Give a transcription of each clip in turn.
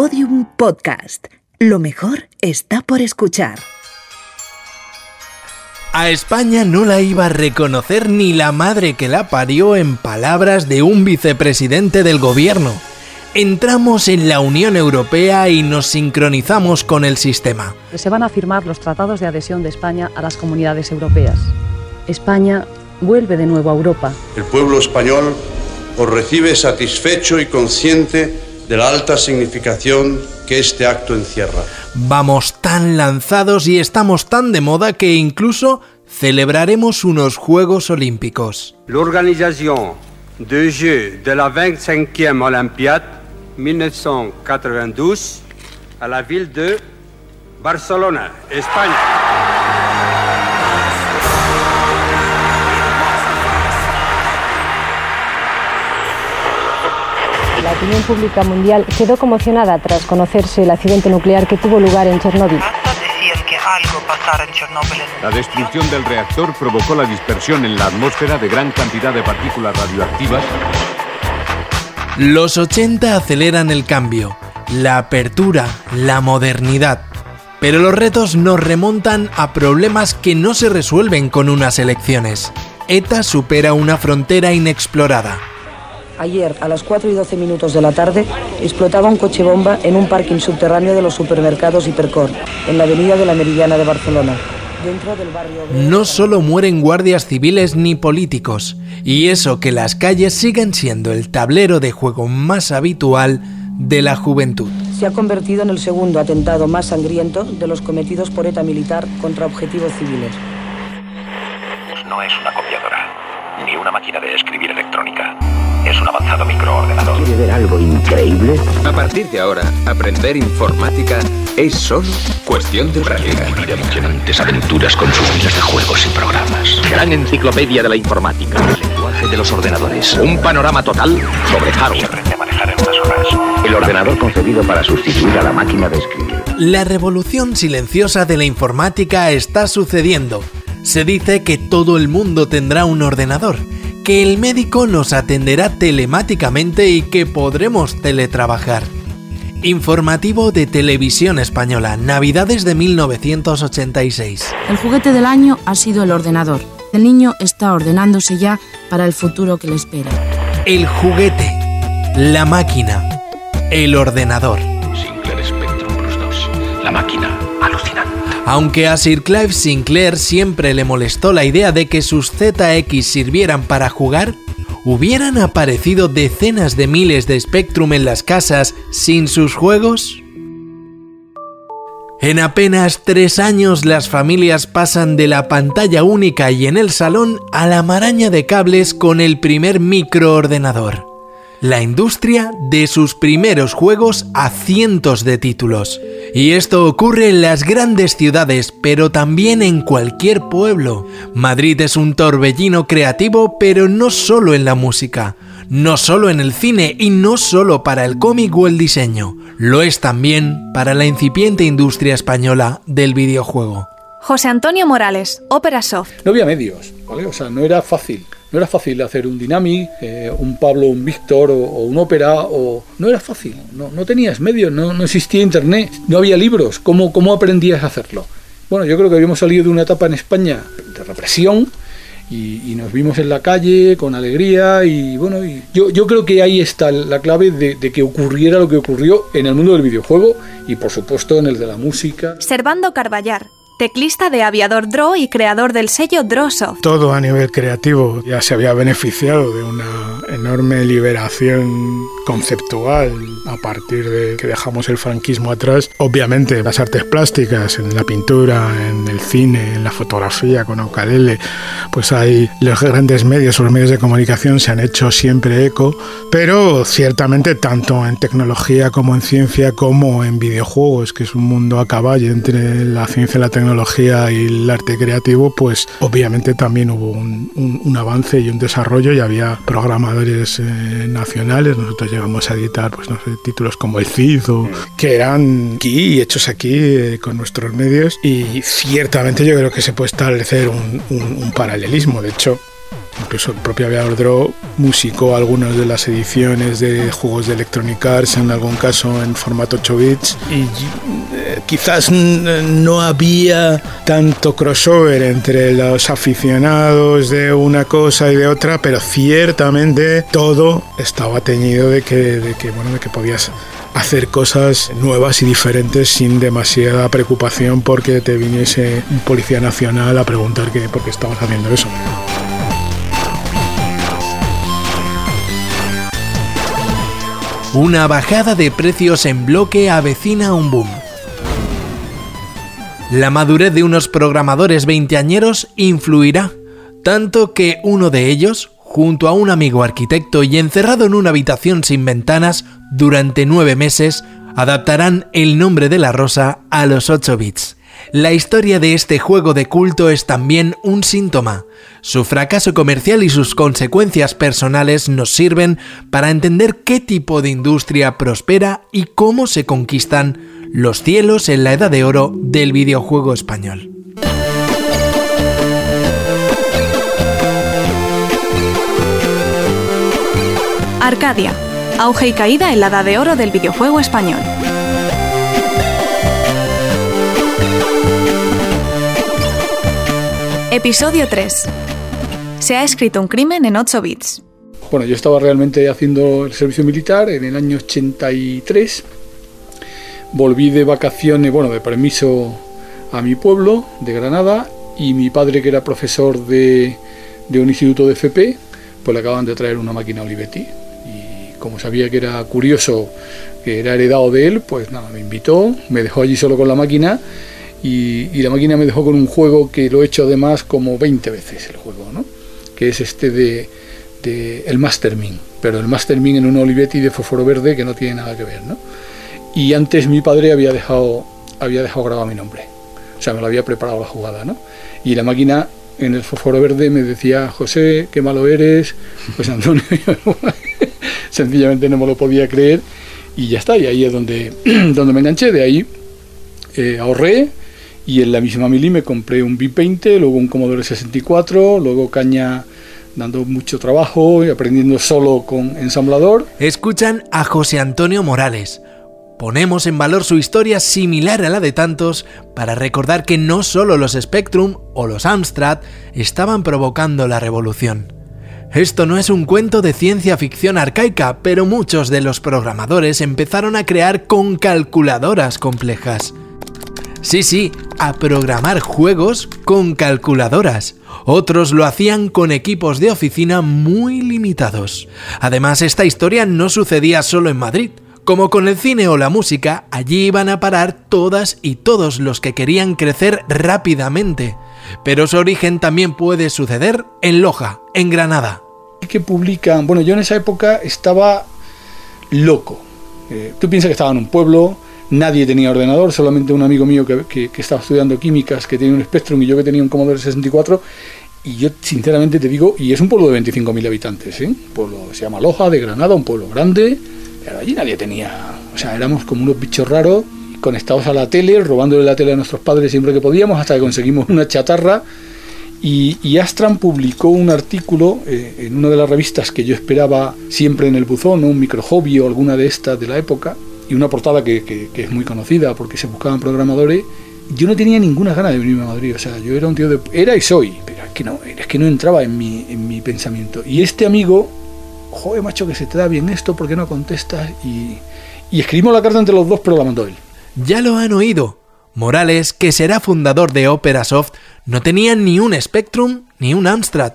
Podium Podcast. Lo mejor está por escuchar. A España no la iba a reconocer ni la madre que la parió en palabras de un vicepresidente del gobierno. Entramos en la Unión Europea y nos sincronizamos con el sistema. Se van a firmar los tratados de adhesión de España a las comunidades europeas. España vuelve de nuevo a Europa. El pueblo español os recibe satisfecho y consciente de la alta significación que este acto encierra. Vamos tan lanzados y estamos tan de moda que incluso celebraremos unos Juegos Olímpicos. L'organisation de Jeux de la 25e Olympiade 1992 a la ville de Barcelona, España. Opinión pública mundial quedó conmocionada tras conocerse el accidente nuclear que tuvo lugar en Chernóbil. La destrucción del reactor provocó la dispersión en la atmósfera de gran cantidad de partículas radioactivas. Los 80 aceleran el cambio, la apertura, la modernidad. Pero los retos nos remontan a problemas que no se resuelven con unas elecciones. ETA supera una frontera inexplorada. Ayer, a las 4 y 12 minutos de la tarde, explotaba un coche bomba en un parking subterráneo de los supermercados Hipercor, en la avenida de la Meridiana de Barcelona. Dentro del barrio... No solo mueren guardias civiles ni políticos, y eso que las calles siguen siendo el tablero de juego más habitual de la juventud. Se ha convertido en el segundo atentado más sangriento de los cometidos por ETA militar contra objetivos civiles. No es una copiadora, ni una máquina de escribir electrónica es un avanzado microordenador. ¿Quiere ver algo increíble? A partir de ahora, aprender informática es solo cuestión de práctica. De emocionantes aventuras con sus miles de juegos y programas. Gran enciclopedia de la informática. El lenguaje de los ordenadores. Un panorama total sobre hardware. manejar en unas horas. El ordenador concebido para sustituir a la máquina de escribir. La revolución silenciosa de la informática está sucediendo. Se dice que todo el mundo tendrá un ordenador que el médico nos atenderá telemáticamente y que podremos teletrabajar. Informativo de Televisión Española, Navidades de 1986. El juguete del año ha sido el ordenador. El niño está ordenándose ya para el futuro que le espera. El juguete, la máquina, el ordenador. Sinclair Spectrum Plus 2. La máquina. Aunque a Sir Clive Sinclair siempre le molestó la idea de que sus ZX sirvieran para jugar, ¿hubieran aparecido decenas de miles de Spectrum en las casas sin sus juegos? En apenas tres años las familias pasan de la pantalla única y en el salón a la maraña de cables con el primer microordenador la industria de sus primeros juegos a cientos de títulos. Y esto ocurre en las grandes ciudades, pero también en cualquier pueblo. Madrid es un torbellino creativo, pero no solo en la música, no solo en el cine y no solo para el cómic o el diseño, lo es también para la incipiente industria española del videojuego. José Antonio Morales, Opera Soft. No había medios, ¿vale? O sea, no era fácil. No era fácil hacer un Dynamic, eh, un Pablo, un Víctor o, un Opera, o no era fácil, no, no tenías medios, no, no, existía internet, no había libros, ¿Cómo, ¿cómo aprendías a hacerlo? Bueno, yo creo que habíamos salido de una etapa en España de represión, y, nos vimos en la calle con alegría y bueno, yo, yo creo que ahí está la clave de, de, que ocurriera lo que ocurrió en el mundo del videojuego y por supuesto en el de la música. Servando Carballar, teclista de Aviador Draw y creador del sello Drawsoft. Todo a nivel creativo ya se había beneficiado de una enorme liberación conceptual a partir de que dejamos el franquismo atrás. Obviamente las artes plásticas, en la pintura, en el cine, en la fotografía con Ocadele, pues hay los grandes medios, los medios de comunicación se han hecho siempre eco, pero ciertamente tanto en tecnología como en ciencia como en videojuegos, que es un mundo a caballo entre la ciencia y la tecnología, tecnología y el arte creativo, pues obviamente también hubo un, un, avance y un desarrollo y había programadores eh, nacionales. Nosotros llegamos a editar pues, no sé, títulos como el CID o que eran aquí, hechos aquí eh, con nuestros medios y ciertamente yo creo que se puede establecer un, un paralelismo. De hecho, Incluso el propio Aviador Draw musicó algunas de las ediciones de juegos de Electronic Arts, en algún caso en formato 8 bits. Y eh, quizás no había tanto crossover entre los aficionados de una cosa y de otra, pero ciertamente todo estaba teñido de que, de que, bueno, de que podías hacer cosas nuevas y diferentes sin demasiada preocupación porque te viniese un policía nacional a preguntar que, por qué estabas haciendo eso. Una bajada de precios en bloque avecina un boom. La madurez de unos programadores veinteañeros influirá, tanto que uno de ellos, junto a un amigo arquitecto y encerrado en una habitación sin ventanas durante nueve meses, adaptarán el nombre de la rosa a los 8 bits. La historia de este juego de culto es también un síntoma. Su fracaso comercial y sus consecuencias personales nos sirven para entender qué tipo de industria prospera y cómo se conquistan los cielos en la edad de oro del videojuego español. Arcadia, auge y caída en la edad de oro del videojuego español. Episodio 3. Se ha escrito un crimen en 8 bits. Bueno, yo estaba realmente haciendo el servicio militar en el año 83. Volví de vacaciones, bueno, de permiso a mi pueblo, de Granada, y mi padre, que era profesor de, de un instituto de FP, pues le acaban de traer una máquina Olivetti. Y como sabía que era curioso, que era heredado de él, pues nada, me invitó, me dejó allí solo con la máquina y, la máquina me dejó con un juego que lo he hecho además como 20 veces el juego, ¿no? que es este de, el Mastermin, pero el Mastermin en un Olivetti de fósforo verde que no tiene nada que ver. ¿no? Y antes mi padre había dejado, había dejado grabado mi nombre, o sea, me lo había preparado la jugada. ¿no? Y la máquina en el fósforo verde me decía, José, qué malo eres, pues Antonio, sencillamente no me lo podía creer y ya está, y ahí es donde, donde me enganché, de ahí eh, ahorré y en la misma mili me compré un B20, luego un Commodore 64, luego caña dando mucho trabajo y aprendiendo solo con ensamblador. Escuchan a José Antonio Morales. Ponemos en valor su historia similar a la de tantos para recordar que no solo los Spectrum o los Amstrad estaban provocando la revolución. Esto no es un cuento de ciencia ficción arcaica, pero muchos de los programadores empezaron a crear con calculadoras complejas. Sí, sí, a programar juegos con calculadoras. Otros lo hacían con equipos de oficina muy limitados. Además, esta historia no sucedía solo en Madrid. Como con el cine o la música, allí iban a parar todas y todos los que querían crecer rápidamente. Pero su origen también puede suceder en Loja, en Granada. Que publican, bueno, yo en esa época estaba loco. Eh, tú piensas que estaba en un pueblo, nadie tenía ordenador, solamente un amigo mío que, estaba estudiando químicas, que tenía un Spectrum y yo que tenía un Commodore 64. Y yo sinceramente te digo, y es un pueblo de 25.000 habitantes, ¿eh? pueblo se llama Loja, de Granada, un pueblo grande, pero allí nadie tenía, o sea, éramos como unos bichos raros, conectados a la tele, robándole la tele a nuestros padres siempre que podíamos, hasta que conseguimos una chatarra. Y, Astran publicó un artículo eh, en una de las revistas que yo esperaba siempre en el buzón, un micro hobby o alguna de estas de la época, y una portada que, es muy conocida porque se buscaban programadores. Yo no tenía ninguna ganas de venirme a Madrid, o sea, yo era un tío de... Era y soy, pero es que no, es que no entraba en mi, en mi pensamiento. Y este amigo, joder, macho, que se te da bien esto, ¿por qué no contestas? Y, y escribimos la carta entre los dos, pero la mandó él. Ya lo han oído. Morales, que será fundador de Operasoft, no tenía ni un Spectrum ni un Amstrad.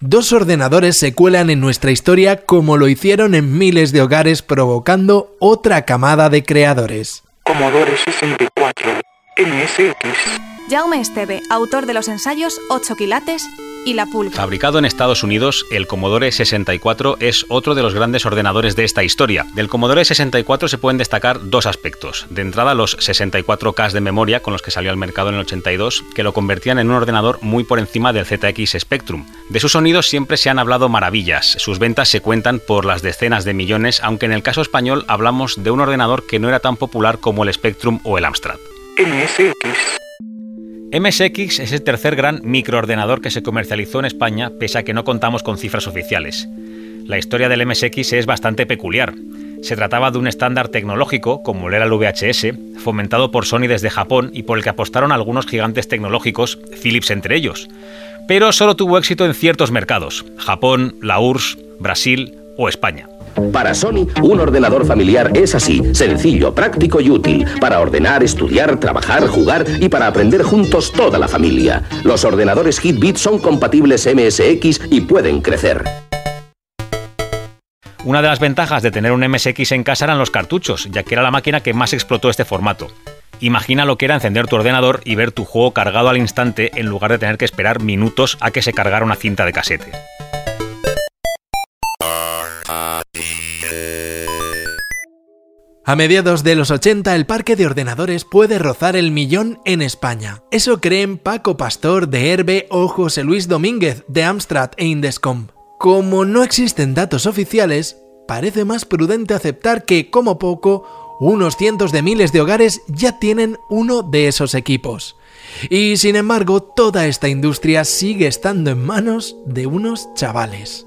Dos ordenadores se cuelan en nuestra historia como lo hicieron en miles de hogares provocando otra camada de creadores. Commodore 64, MSX. Jaume Esteve, autor de los ensayos 8 quilates y la pulga. Fabricado en Estados Unidos, el Commodore 64 es otro de los grandes ordenadores de esta historia. Del Commodore 64 se pueden destacar dos aspectos. De entrada, los 64K de memoria con los que salió al mercado en el 82, que lo convertían en un ordenador muy por encima del ZX Spectrum. De sus sonidos siempre se han hablado maravillas. Sus ventas se cuentan por las decenas de millones, aunque en el caso español hablamos de un ordenador que no era tan popular como el Spectrum o el Amstrad. MSX. MSX es el tercer gran microordenador que se comercializó en España, pese a que no contamos con cifras oficiales. La historia del MSX es bastante peculiar. Se trataba de un estándar tecnológico, como lo era el VHS, fomentado por Sony desde Japón y por el que apostaron algunos gigantes tecnológicos, Philips entre ellos. Pero solo tuvo éxito en ciertos mercados, Japón, la URSS, Brasil o España. Para Sony, un ordenador familiar es así, sencillo, práctico y útil, para ordenar, estudiar, trabajar, jugar y para aprender juntos toda la familia. Los ordenadores Hitbit son compatibles MSX y pueden crecer. Una de las ventajas de tener un MSX en casa eran los cartuchos, ya que era la máquina que más explotó este formato. Imagina lo que era encender tu ordenador y ver tu juego cargado al instante en lugar de tener que esperar minutos a que se cargara una cinta de casete. A mediados de los 80 el parque de ordenadores puede rozar el millón en España. Eso creen Paco Pastor de Herbe o José Luis Domínguez de Amstrad e Indescom. Como no existen datos oficiales, parece más prudente aceptar que, como poco, unos cientos de miles de hogares ya tienen uno de esos equipos. Y sin embargo, toda esta industria sigue estando en manos de unos chavales.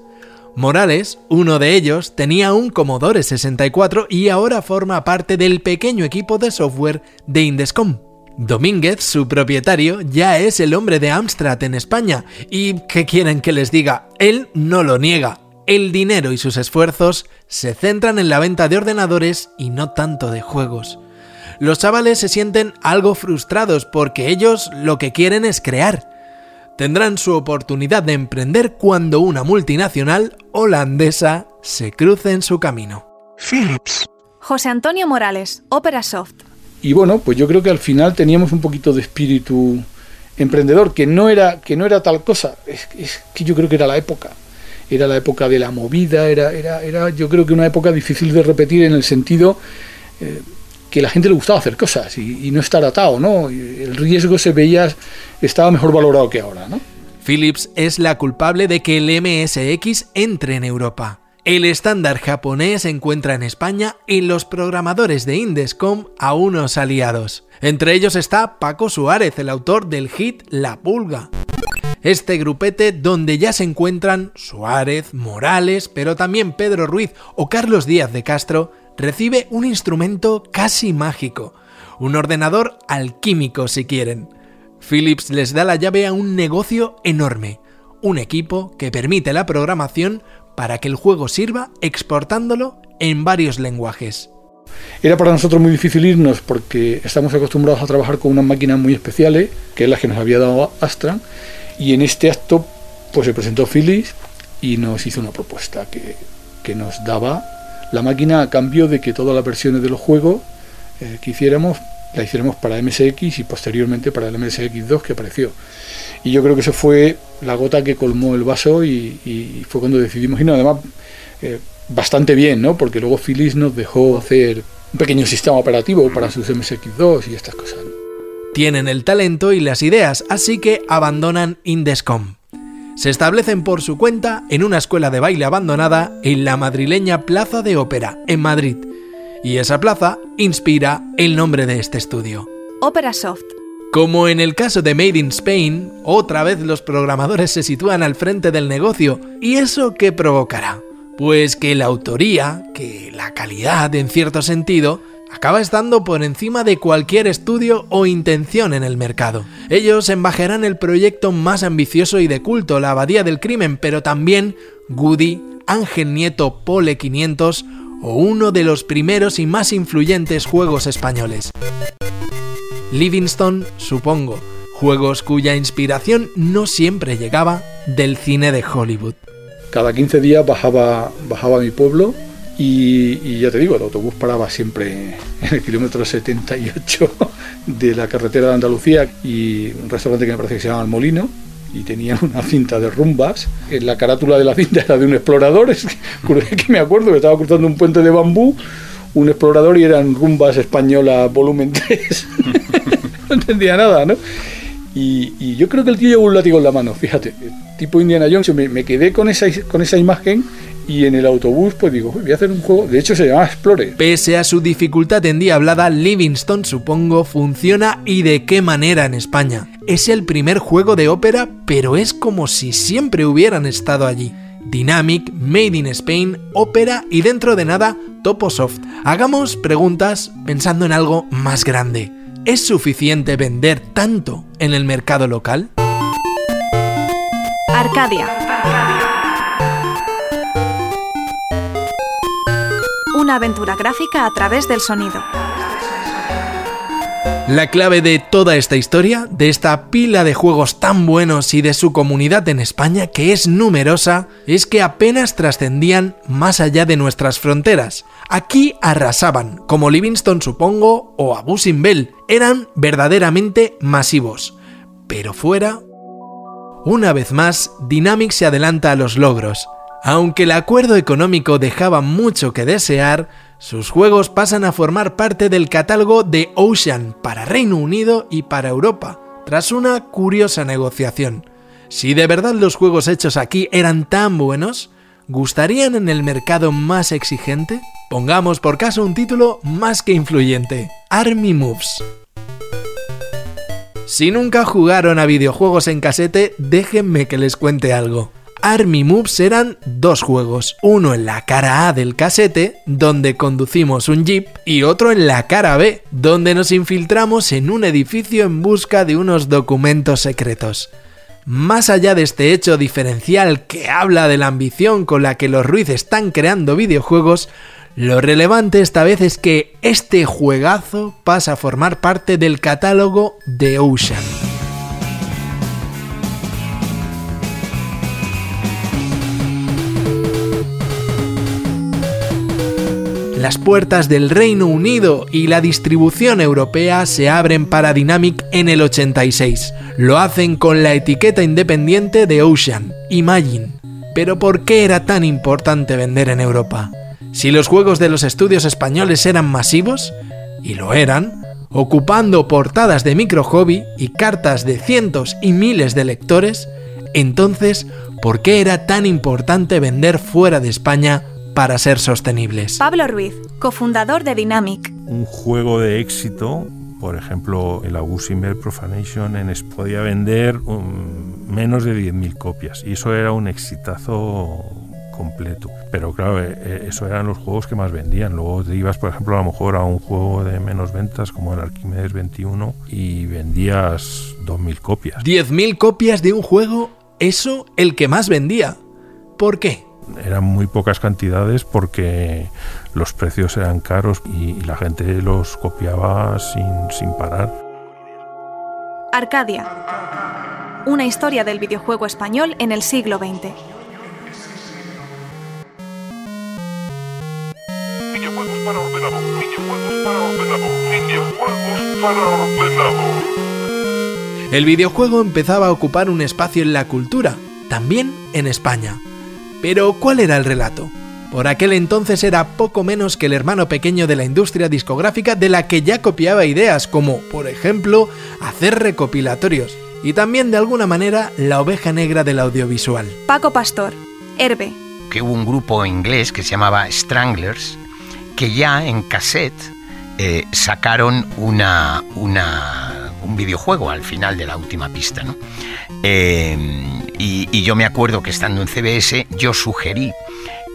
Morales, uno de ellos, tenía un Commodore 64 y ahora forma parte del pequeño equipo de software de Indescom. Domínguez, su propietario, ya es el hombre de Amstrad en España y, ¿qué quieren que les diga? Él no lo niega. El dinero y sus esfuerzos se centran en la venta de ordenadores y no tanto de juegos. Los chavales se sienten algo frustrados porque ellos lo que quieren es crear tendrán su oportunidad de emprender cuando una multinacional holandesa se cruce en su camino. Philips. José Antonio Morales, Opera Soft. Y bueno, pues yo creo que al final teníamos un poquito de espíritu emprendedor, que no era, que no era tal cosa, es, que yo creo que era la época. Era la época de la movida, era, era, era yo creo que una época difícil de repetir en el sentido eh, que la gente le gustaba hacer cosas y, no estar atado, ¿no? el riesgo se veía, estaba mejor valorado que ahora, ¿no? Philips es la culpable de que el MSX entre en Europa. El estándar japonés se encuentra en España y los programadores de Indescom a unos aliados. Entre ellos está Paco Suárez, el autor del hit La Pulga. Este grupete donde ya se encuentran Suárez, Morales, pero también Pedro Ruiz o Carlos Díaz de Castro, recibe un instrumento casi mágico, un ordenador alquímico si quieren. Philips les da la llave a un negocio enorme, un equipo que permite la programación para que el juego sirva exportándolo en varios lenguajes. Era para nosotros muy difícil irnos porque estamos acostumbrados a trabajar con unas máquinas muy especiales, que es la que nos había dado Astra, y en este acto pues se presentó Philips y nos hizo una propuesta que, que nos daba la máquina a cambio de que todas las versiones de los juegos eh, que hiciéramos la hiciéramos para MSX y posteriormente para el MSX2 que apareció. Y yo creo que eso fue la gota que colmó el vaso y, fue cuando decidimos no Además, eh, bastante bien, ¿no? Porque luego Philips nos dejó hacer un pequeño sistema operativo para sus MSX2 y estas cosas. Tienen el talento y las ideas, así que abandonan Indescom se establecen por su cuenta en una escuela de baile abandonada en la madrileña Plaza de Ópera, en Madrid. Y esa plaza inspira el nombre de este estudio. Opera Soft. Como en el caso de Made in Spain, otra vez los programadores se sitúan al frente del negocio. ¿Y eso qué provocará? Pues que la autoría, que la calidad en cierto sentido, acaba estando por encima de cualquier estudio o intención en el mercado. Ellos embajarán el proyecto más ambicioso y de culto, la Abadía del Crimen, pero también Goody, Ángel Nieto Pole 500 o uno de los primeros y más influyentes juegos españoles. Livingston, supongo, juegos cuya inspiración no siempre llegaba del cine de Hollywood. Cada 15 días bajaba, bajaba a mi pueblo y, ya te digo, el autobús paraba siempre en el kilómetro 78 de la carretera de Andalucía y un restaurante que me parece que se llama El Molino y tenía una cinta de rumbas. La carátula de la cinta era de un explorador, es que me acuerdo que estaba cruzando un puente de bambú, un explorador y eran rumbas españolas volumen 3. no entendía nada, ¿no? Y, yo creo que el tío llevó un látigo en la mano, fíjate, tipo Indiana Jones, me, me quedé con esa, con esa imagen y en el autobús pues digo, voy a hacer un juego, de hecho se llama Explore. Pese a su dificultad endiablada, Livingston supongo funciona y de qué manera en España. Es el primer juego de ópera, pero es como si siempre hubieran estado allí. Dynamic, Made in Spain, Ópera y dentro de nada Toposoft. Hagamos preguntas pensando en algo más grande. ¿Es suficiente vender tanto en el mercado local? Arcadia. Una aventura gráfica a través del sonido. La clave de toda esta historia, de esta pila de juegos tan buenos y de su comunidad en España, que es numerosa, es que apenas trascendían más allá de nuestras fronteras. Aquí arrasaban, como Livingston supongo o Abu Simbel, eran verdaderamente masivos. Pero fuera... Una vez más, Dynamic se adelanta a los logros. Aunque el acuerdo económico dejaba mucho que desear, sus juegos pasan a formar parte del catálogo de Ocean para Reino Unido y para Europa, tras una curiosa negociación. Si de verdad los juegos hechos aquí eran tan buenos, ¿gustarían en el mercado más exigente? Pongamos por caso un título más que influyente, Army Moves. Si nunca jugaron a videojuegos en casete, déjenme que les cuente algo. Army Moves eran dos juegos, uno en la cara A del casete, donde conducimos un jeep, y otro en la cara B, donde nos infiltramos en un edificio en busca de unos documentos secretos. Más allá de este hecho diferencial que habla de la ambición con la que los Ruiz están creando videojuegos, lo relevante esta vez es que este juegazo pasa a formar parte del catálogo de Ocean. Las puertas del Reino Unido y la distribución europea se abren para Dynamic en el 86. Lo hacen con la etiqueta independiente de Ocean, Imagine. Pero ¿por qué era tan importante vender en Europa? Si los juegos de los estudios españoles eran masivos, y lo eran, ocupando portadas de micro hobby y cartas de cientos y miles de lectores, entonces, ¿por qué era tan importante vender fuera de España para ser sostenibles. Pablo Ruiz, cofundador de Dynamic. Un juego de éxito, por ejemplo, el Abusimer Profanation en podía vender um, menos de 10.000 copias y eso era un exitazo completo. Pero claro, eh, eh, eso eran los juegos que más vendían. Luego te ibas, por ejemplo, a lo mejor a un juego de menos ventas como el Archimedes 21 y vendías 2.000 copias. 10.000 copias de un juego, eso el que más vendía. ¿Por qué? Eran muy pocas cantidades porque los precios eran caros y, la gente los copiaba sin, sin parar. Arcadia. Una historia del videojuego español en el siglo XX. Videojuegos para ordenador, videojuegos para ordenador, videojuegos para ordenador. El videojuego empezaba a ocupar un espacio en la cultura, también en España. Pero, ¿cuál era el relato? Por aquel entonces era poco menos que el hermano pequeño de la industria discográfica de la que ya copiaba ideas como, por ejemplo, hacer recopilatorios, y también de alguna manera la oveja negra del audiovisual. Paco Pastor, Herbe. Que hubo un grupo inglés que se llamaba Stranglers, que ya en cassette eh, sacaron una, una, un videojuego al final de la última pista. ¿no? Eh, y, yo me acuerdo que estando en CBS yo sugerí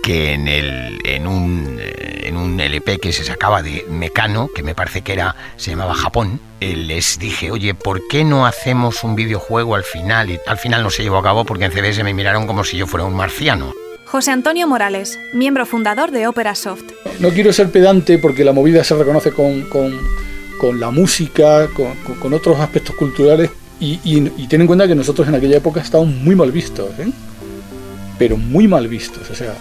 que en, el, en, un, eh, en un LP que se sacaba de Mecano, que me parece que era, se llamaba Japón, eh, les dije, oye, ¿por qué no hacemos un videojuego al final? Y al final no se llevó a cabo porque en CBS me miraron como si yo fuera un marciano. José Antonio Morales, miembro fundador de Opera Soft. No quiero ser pedante porque la movida se reconoce con, con, con la música, con, con otros aspectos culturales, y, ten en cuenta que nosotros en aquella época estábamos muy mal vistos, ¿eh? pero muy mal vistos. O sea,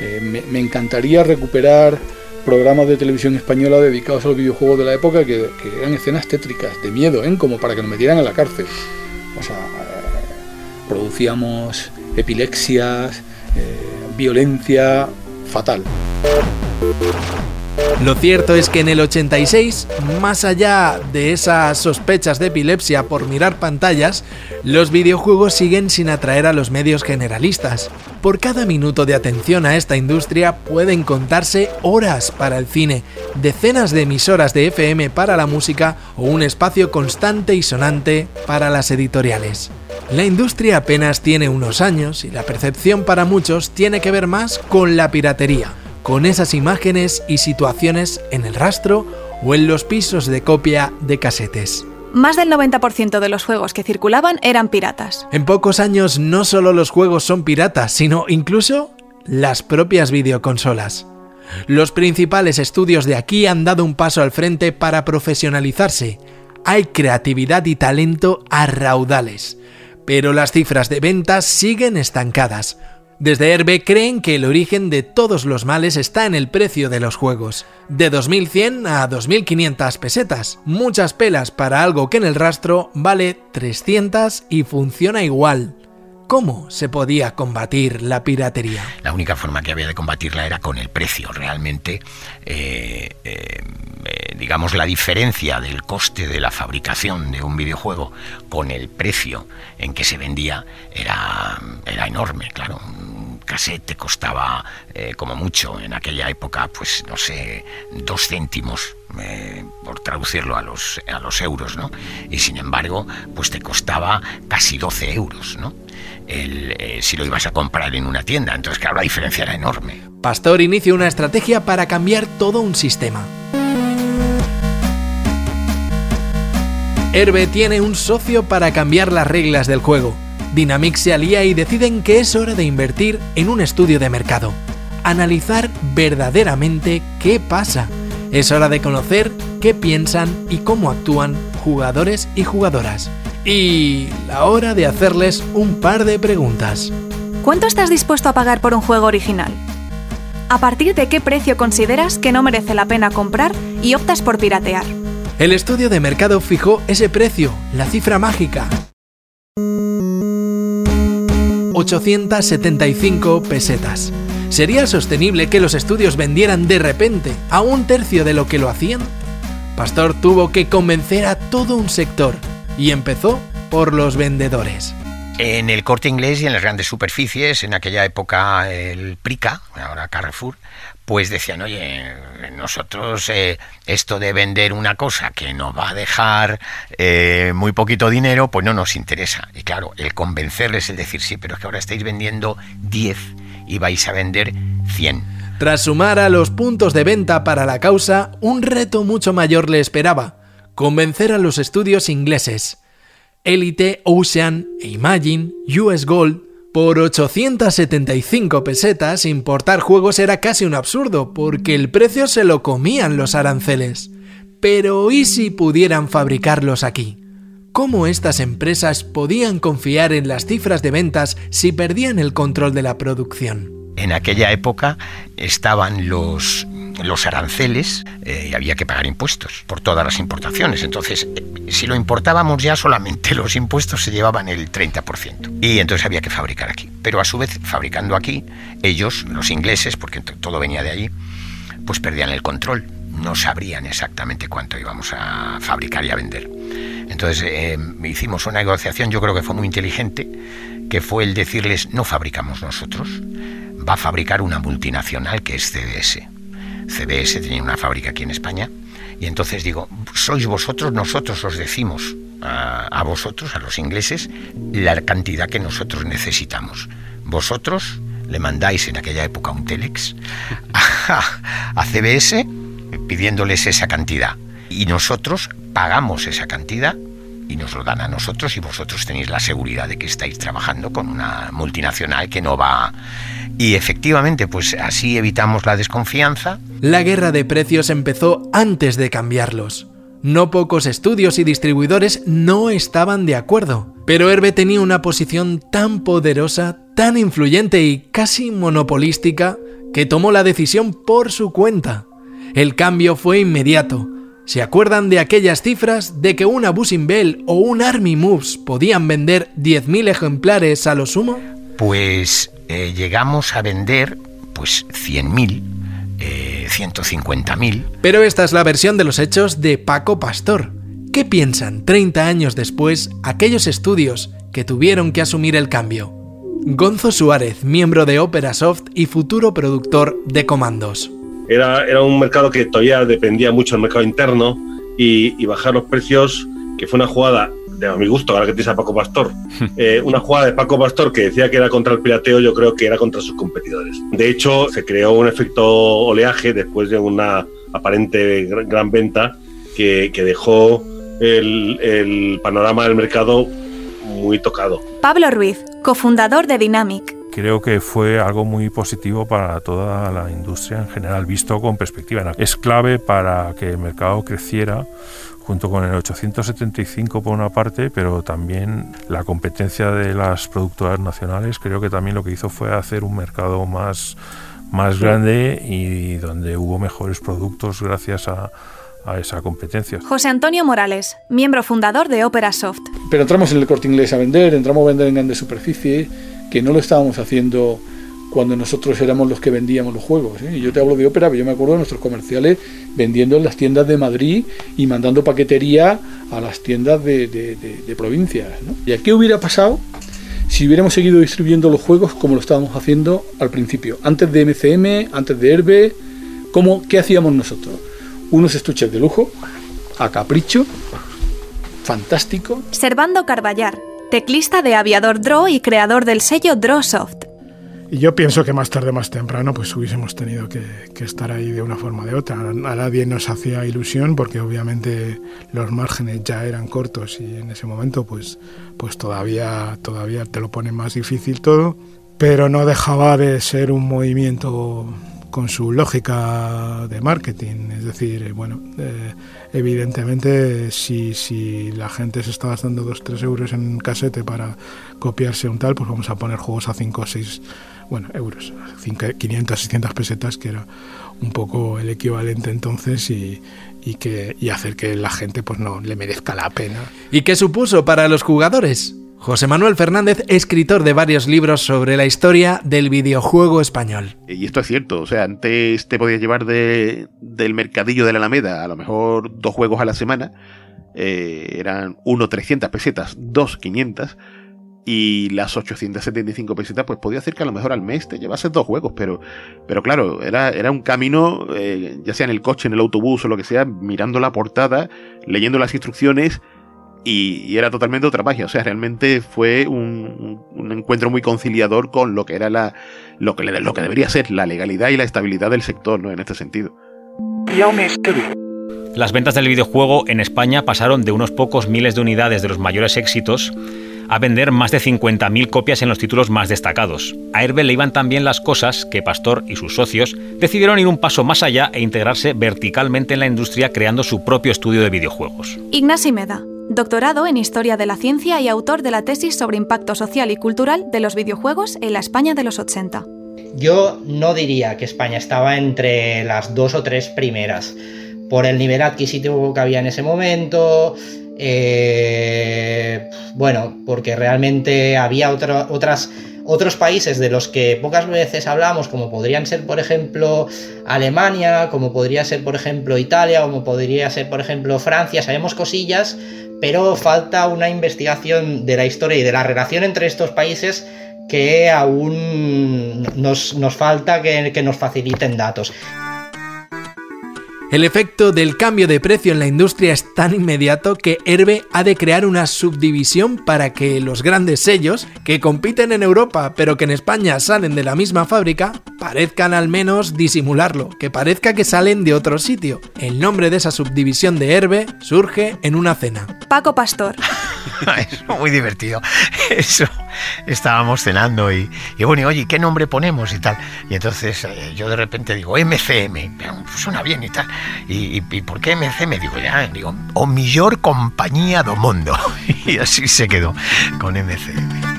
eh, me, encantaría recuperar programas de televisión española dedicados a los videojuegos de la época que, eran escenas tétricas, de miedo, ¿eh? como para que nos metieran en la cárcel. O sea, producíamos epilepsias, violencia fatal. Lo cierto es que en el 86, más allá de esas sospechas de epilepsia por mirar pantallas, los videojuegos siguen sin atraer a los medios generalistas. Por cada minuto de atención a esta industria pueden contarse horas para el cine, decenas de emisoras de FM para la música o un espacio constante y sonante para las editoriales. La industria apenas tiene unos años y la percepción para muchos tiene que ver más con la piratería con esas imágenes y situaciones en el rastro o en los pisos de copia de casetes. Más del 90% de los juegos que circulaban eran piratas. En pocos años no solo los juegos son piratas, sino incluso las propias videoconsolas. Los principales estudios de aquí han dado un paso al frente para profesionalizarse. Hay creatividad y talento a raudales, pero las cifras de ventas siguen estancadas, desde Herbe creen que el origen de todos los males está en el precio de los juegos, de 2.100 a 2.500 pesetas, muchas pelas para algo que en el rastro vale 300 y funciona igual. ¿Cómo se podía combatir la piratería? La única forma que había de combatirla era con el precio. Realmente, eh, eh, eh, digamos, la diferencia del coste de la fabricación de un videojuego con el precio en que se vendía era, era enorme, claro cassette te costaba eh, como mucho en aquella época, pues no sé, dos céntimos. Eh, por traducirlo a los, a los euros, ¿no? Y sin embargo, pues te costaba casi 12 euros, ¿no? Eh, si lo ibas a comprar en una tienda. Entonces, claro, la diferencia era enorme. Pastor inicia una estrategia para cambiar todo un sistema. Herbe tiene un socio para cambiar las reglas del juego. Dynamic se alía y deciden que es hora de invertir en un estudio de mercado, analizar verdaderamente qué pasa. Es hora de conocer qué piensan y cómo actúan jugadores y jugadoras. Y la hora de hacerles un par de preguntas. ¿Cuánto estás dispuesto a pagar por un juego original? ¿A partir de qué precio consideras que no merece la pena comprar y optas por piratear? El estudio de mercado fijó ese precio, la cifra mágica, 875 pesetas. ¿Sería sostenible que los estudios vendieran de repente a un tercio de lo que lo hacían? Pastor tuvo que convencer a todo un sector y empezó por los vendedores. En el corte inglés y en las grandes superficies, en aquella época el Prica, ahora Carrefour, pues decían, oye, nosotros eh, esto de vender una cosa que nos va a dejar eh, muy poquito dinero, pues no nos interesa. Y claro, el convencerles, el decir, sí, pero es que ahora estáis vendiendo 10 y vais a vender 100. Tras sumar a los puntos de venta para la causa, un reto mucho mayor le esperaba, convencer a los estudios ingleses. Elite, Ocean e Imagine, US Gold por 875 pesetas, importar juegos era casi un absurdo, porque el precio se lo comían los aranceles. Pero ¿y si pudieran fabricarlos aquí? ¿Cómo estas empresas podían confiar en las cifras de ventas si perdían el control de la producción? En aquella época estaban los los aranceles eh, había que pagar impuestos por todas las importaciones. Entonces, eh, si lo importábamos ya solamente los impuestos se llevaban el 30%. Y entonces había que fabricar aquí. Pero a su vez, fabricando aquí, ellos, los ingleses, porque todo venía de allí, pues perdían el control. No sabrían exactamente cuánto íbamos a fabricar y a vender. Entonces eh, hicimos una negociación, yo creo que fue muy inteligente, que fue el decirles, no fabricamos nosotros, va a fabricar una multinacional que es CDS. CBS tenía una fábrica aquí en España, y entonces digo, sois vosotros, nosotros os decimos a, vosotros, a los ingleses, la cantidad que nosotros necesitamos. Vosotros le mandáis en aquella época un telex a, CBS pidiéndoles esa cantidad. Y nosotros pagamos esa cantidad y nos lo dan a nosotros y vosotros tenéis la seguridad de que estáis trabajando con una multinacional que no va y efectivamente, pues así evitamos la desconfianza. La guerra de precios empezó antes de cambiarlos. No pocos estudios y distribuidores no estaban de acuerdo, pero Herbe tenía una posición tan poderosa, tan influyente y casi monopolística que tomó la decisión por su cuenta. El cambio fue inmediato. ¿Se acuerdan de aquellas cifras de que una Buzzing Bell o un Army Moves podían vender 10.000 ejemplares a lo sumo? Pues eh, llegamos a vender pues 100.000 eh, de 150.000. Pero esta es la versión de los hechos de Paco Pastor. ¿Qué piensan 30 años después aquellos estudios que tuvieron que asumir el cambio? Gonzo Suárez, miembro de Opera Soft y futuro productor de Comandos. Era, era un mercado que todavía dependía mucho del mercado interno y, y bajar los precios, que fue una jugada de a mi gusto, ahora que tienes a Paco Pastor, eh, una jugada de Paco Pastor que decía que era contra el pirateo, yo creo que era contra sus competidores. De hecho, se creó un efecto oleaje después de una aparente gran, gran venta que, que dejó el, el panorama del mercado muy tocado. Pablo Ruiz, cofundador de Dynamic. Creo que fue algo muy positivo para toda la industria en general, visto con perspectiva. Es clave para que el mercado creciera junto con el 875 por una parte, pero también la competencia de las productoras nacionales, creo que también lo que hizo fue hacer un mercado más, más grande y donde hubo mejores productos gracias a, a esa competencia. José Antonio Morales, miembro fundador de Opera Soft. Pero entramos en el corte inglés a vender, entramos a vender en grandes superficie, que no lo estábamos haciendo cuando nosotros éramos los que vendíamos los juegos. ¿eh? Yo te hablo de ópera, pero yo me acuerdo de nuestros comerciales vendiendo en las tiendas de Madrid y mandando paquetería a las tiendas de, de, de, de provincias. ¿no? ¿Y a qué hubiera pasado si hubiéramos seguido distribuyendo los juegos como lo estábamos haciendo al principio? Antes de MCM, antes de Herbe, ¿cómo, ¿qué hacíamos nosotros? Unos estuches de lujo, a capricho, fantástico. Servando Carballar, teclista de Aviador Draw y creador del sello Drawsoft. Y yo pienso que más tarde, más temprano, pues hubiésemos tenido que, que, estar ahí de una forma o de otra. A nadie nos hacía ilusión porque obviamente los márgenes ya eran cortos y en ese momento pues, pues todavía, todavía te lo pone más difícil todo. Pero no dejaba de ser un movimiento con su lógica de marketing. Es decir, bueno, eh, evidentemente si, si la gente se está gastando 2-3 euros en casete para copiarse un tal, pues vamos a poner juegos a 5 o 6 bueno, euros, 500, 600 pesetas, que era un poco el equivalente entonces y, y, que, y hacer que la gente pues no le merezca la pena. ¿Y qué supuso para los jugadores? José Manuel Fernández, escritor de varios libros sobre la historia del videojuego español. Y esto es cierto, o sea, antes te podías llevar de, del mercadillo de la Alameda a lo mejor dos juegos a la semana, eh, eran uno 300 pesetas, dos 500, y las 875 pesetas, pues podía hacer que a lo mejor al mes te llevases dos juegos, pero, pero claro, era, era un camino, eh, ya sea en el coche, en el autobús o lo que sea, mirando la portada, leyendo las instrucciones, y, y, era totalmente otra magia. O sea, realmente fue un, un, encuentro muy conciliador con lo que era la, lo que, lo que debería ser la legalidad y la estabilidad del sector, ¿no? En este sentido. Las ventas del videojuego en España pasaron de unos pocos miles de unidades de los mayores éxitos a vender más de 50.000 copias en los títulos más destacados. A Herbe le iban tan bien las cosas que Pastor y sus socios decidieron ir un paso más allá e integrarse verticalmente en la industria creando su propio estudio de videojuegos. Ignasi Meda, doctorado en Historia de la Ciencia y autor de la tesis sobre impacto social y cultural de los videojuegos en la España de los 80. Yo no diría que España estaba entre las dos o tres primeras, por el nivel adquisitivo que había en ese momento, eh, bueno, porque realmente había otras, otros países de los que pocas veces hablamos, como podrían ser, por ejemplo, Alemania, como podría ser, por ejemplo, Italia, como podría ser, por ejemplo, Francia, sabemos cosillas, pero falta una investigación de la historia y de la relación entre estos países que aún nos, nos falta que, que nos faciliten datos. El efecto del cambio de precio en la industria es tan inmediato que Herbe ha de crear una subdivisión para que los grandes sellos, que compiten en Europa pero que en España salen de la misma fábrica, parezcan al menos disimularlo, que parezca que salen de otro sitio. El nombre de esa subdivisión de Herbe surge en una cena. Paco Pastor. es muy divertido. Eso. Estábamos cenando y, y bueno, y oye, ¿qué nombre ponemos y tal? Y entonces eh, yo de repente digo, MCM, pues suena bien y tal. Y, y, y ¿por qué MCM? Digo, ya, digo, o mejor compañía do mundo. Y así se quedó con MCM.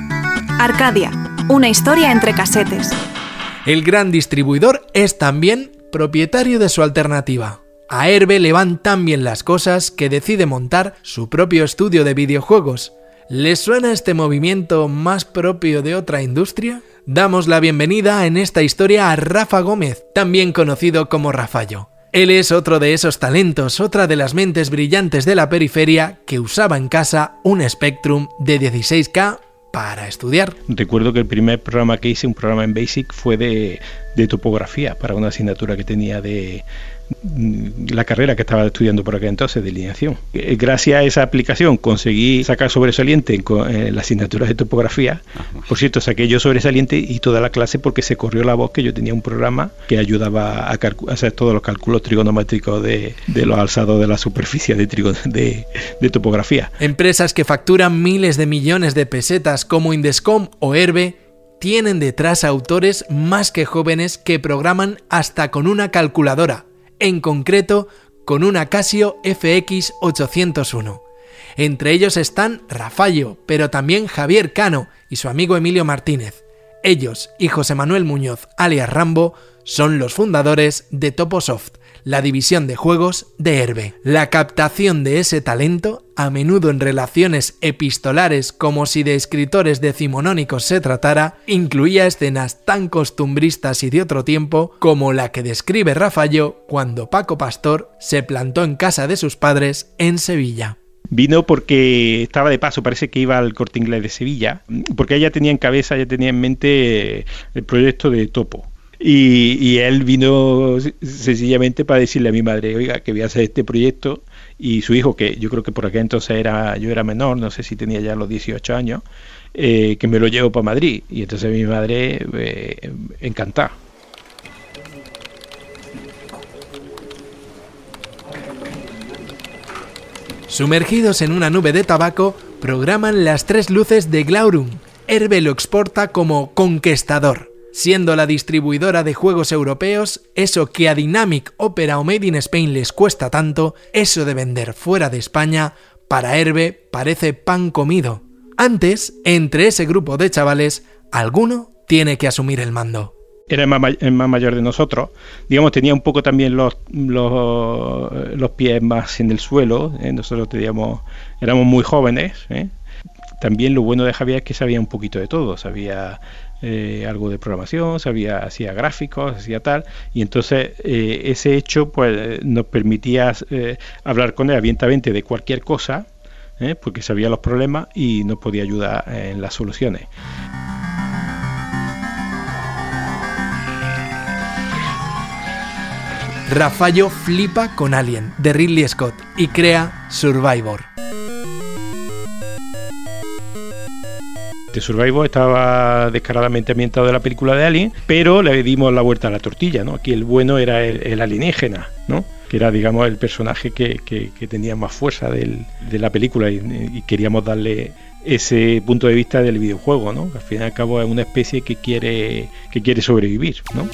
Arcadia, una historia entre casetes. El gran distribuidor es también propietario de su alternativa. A Herbe le van tan bien las cosas que decide montar su propio estudio de videojuegos. ¿Les suena este movimiento más propio de otra industria? Damos la bienvenida en esta historia a Rafa Gómez, también conocido como Rafallo. Él es otro de esos talentos, otra de las mentes brillantes de la periferia que usaba en casa un Spectrum de 16K para estudiar. Recuerdo que el primer programa que hice, un programa en Basic, fue de, de topografía para una asignatura que tenía de, la carrera que estaba estudiando por aquel entonces de lineación. Eh, gracias a esa aplicación conseguí sacar sobresaliente en, la asignatura de topografía. Por cierto, saqué yo sobresaliente y toda la clase porque se corrió la voz que yo tenía un programa que ayudaba a, hacer todos los cálculos trigonométricos de, los alzados de la superficie de, de, de topografía. Empresas que facturan miles de millones de pesetas como Indescom o Herbe tienen detrás autores más que jóvenes que programan hasta con una calculadora en concreto con una Casio FX 801. Entre ellos están Rafallo, pero también Javier Cano y su amigo Emilio Martínez. Ellos y José Manuel Muñoz, alias Rambo, son los fundadores de Toposoft, la división de juegos de Herbe. La captación de ese talento, a menudo en relaciones epistolares como si de escritores decimonónicos se tratara, incluía escenas tan costumbristas y de otro tiempo como la que describe Rafallo cuando Paco Pastor se plantó en casa de sus padres en Sevilla. Vino porque estaba de paso, parece que iba al corte inglés de Sevilla, porque ella tenía en cabeza, ella tenía en mente el proyecto de Topo y, él vino sencillamente para decirle a mi madre, oiga, que voy a hacer este proyecto. Y su hijo, que yo creo que por aquel entonces era, yo era menor, no sé si tenía ya los 18 años, eh, que me lo llevo para Madrid. Y entonces mi madre, eh, encantada. Sumergidos en una nube de tabaco, programan las tres luces de Glaurum. Herbe lo exporta como conquistador siendo la distribuidora de juegos europeos, eso que a Dynamic, Opera o Made in Spain les cuesta tanto, eso de vender fuera de España, para Herbe parece pan comido. Antes, entre ese grupo de chavales, alguno tiene que asumir el mando era el más, mayor de nosotros, digamos, tenía un poco también los, los, pies más en el suelo, ¿eh? nosotros teníamos, éramos muy jóvenes, ¿eh? también lo bueno de Javier es que sabía un poquito de todo, sabía eh, algo de programación, sabía, hacía gráficos, hacía tal, y entonces eh, ese hecho pues nos permitía eh, hablar con él abiertamente de cualquier cosa, porque sabía los problemas y nos podía ayudar en las soluciones. Rafallo flipa con Alien de Ridley Scott y crea Survivor. The Survivor estaba descaradamente ambientado de la película de Alien, pero le dimos la vuelta a la tortilla, ¿no? Aquí el bueno era el, alienígena, ¿no? que era, digamos, el personaje que, tenía más fuerza de la película y, queríamos darle ese punto de vista del videojuego, ¿no? al fin y al cabo es una especie que quiere, que quiere sobrevivir, ¿no?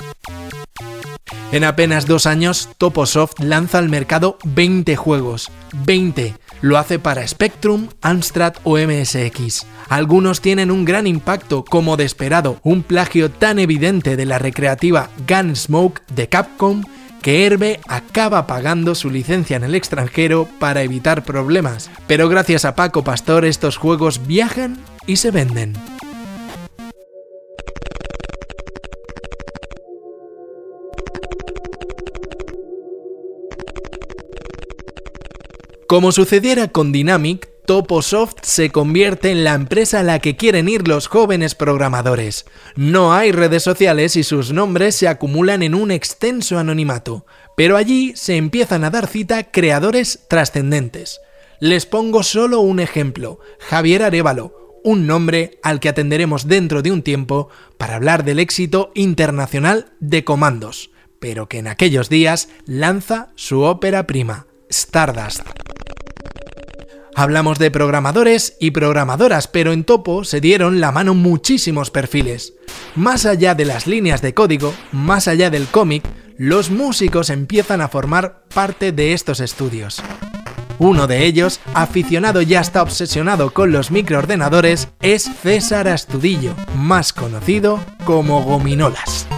En apenas dos años, Toposoft lanza al mercado 20 juegos. 20. Lo hace para Spectrum, Amstrad o MSX. Algunos tienen un gran impacto, como de esperado, un plagio tan evidente de la recreativa Gunsmoke de Capcom que Herbe acaba pagando su licencia en el extranjero para evitar problemas. Pero gracias a Paco Pastor estos juegos viajan y se venden. Como sucediera con Dynamic, Toposoft se convierte en la empresa a la que quieren ir los jóvenes programadores. No hay redes sociales y sus nombres se acumulan en un extenso anonimato, pero allí se empiezan a dar cita creadores trascendentes. Les pongo solo un ejemplo, Javier Arevalo, un nombre al que atenderemos dentro de un tiempo para hablar del éxito internacional de Comandos, pero que en aquellos días lanza su ópera prima, Stardust. Hablamos de programadores y programadoras, pero en Topo se dieron la mano muchísimos perfiles. Más allá de las líneas de código, más allá del cómic, los músicos empiezan a formar parte de estos estudios. Uno de ellos, aficionado y hasta obsesionado con los microordenadores, es César Astudillo, más conocido como Gominolas.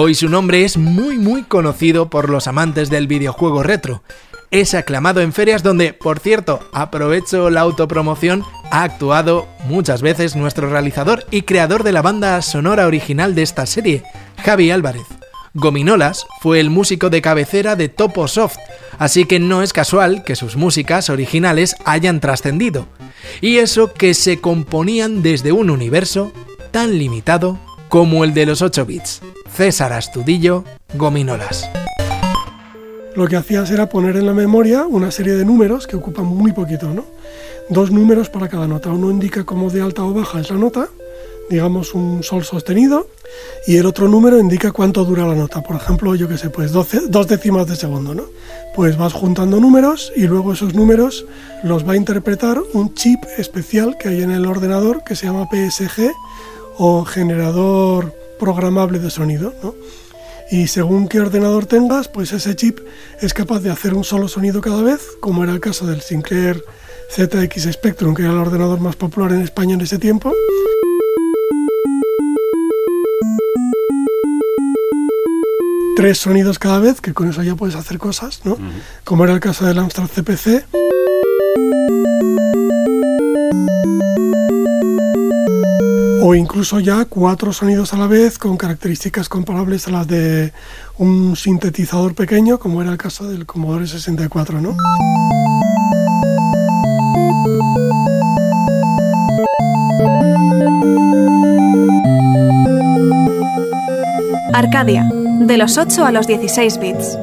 Hoy su nombre es muy muy conocido por los amantes del videojuego retro. es aclamado en ferias donde, por cierto, aprovecho la autopromoción, ha actuado muchas veces nuestro realizador y creador de la banda sonora original de esta serie, Javi Álvarez. Gominolas fue el músico de cabecera de Topo Soft, así que no es casual que sus músicas originales hayan trascendido. Y eso que se componían desde un universo tan limitado como el de los 8 bits. César Astudillo, Gominolas. Lo que hacías era poner en la memoria una serie de números que ocupan muy poquito, ¿no? Dos números para cada nota. Uno indica cómo de alta o baja es la nota, digamos un sol sostenido, y el otro número indica cuánto dura la nota. Por ejemplo, yo qué sé, pues 12, dos décimas de segundo, ¿no? Pues vas juntando números y luego esos números los va a interpretar un chip especial que hay en el ordenador que se llama PSG o generador programable de sonido, ¿no? Y según qué ordenador tengas, pues ese chip es capaz de hacer un solo sonido cada vez, como era el caso del Sinclair ZX Spectrum, que era el ordenador más popular en España en ese tiempo. Tres sonidos cada vez, que con eso ya puedes hacer cosas, ¿no? Como era el caso del Amstrad CPC. O incluso ya cuatro sonidos a la vez con características comparables a las de un sintetizador pequeño, como era el caso del Commodore 64, ¿no? Arcadia, de los 8 a los 16 bits.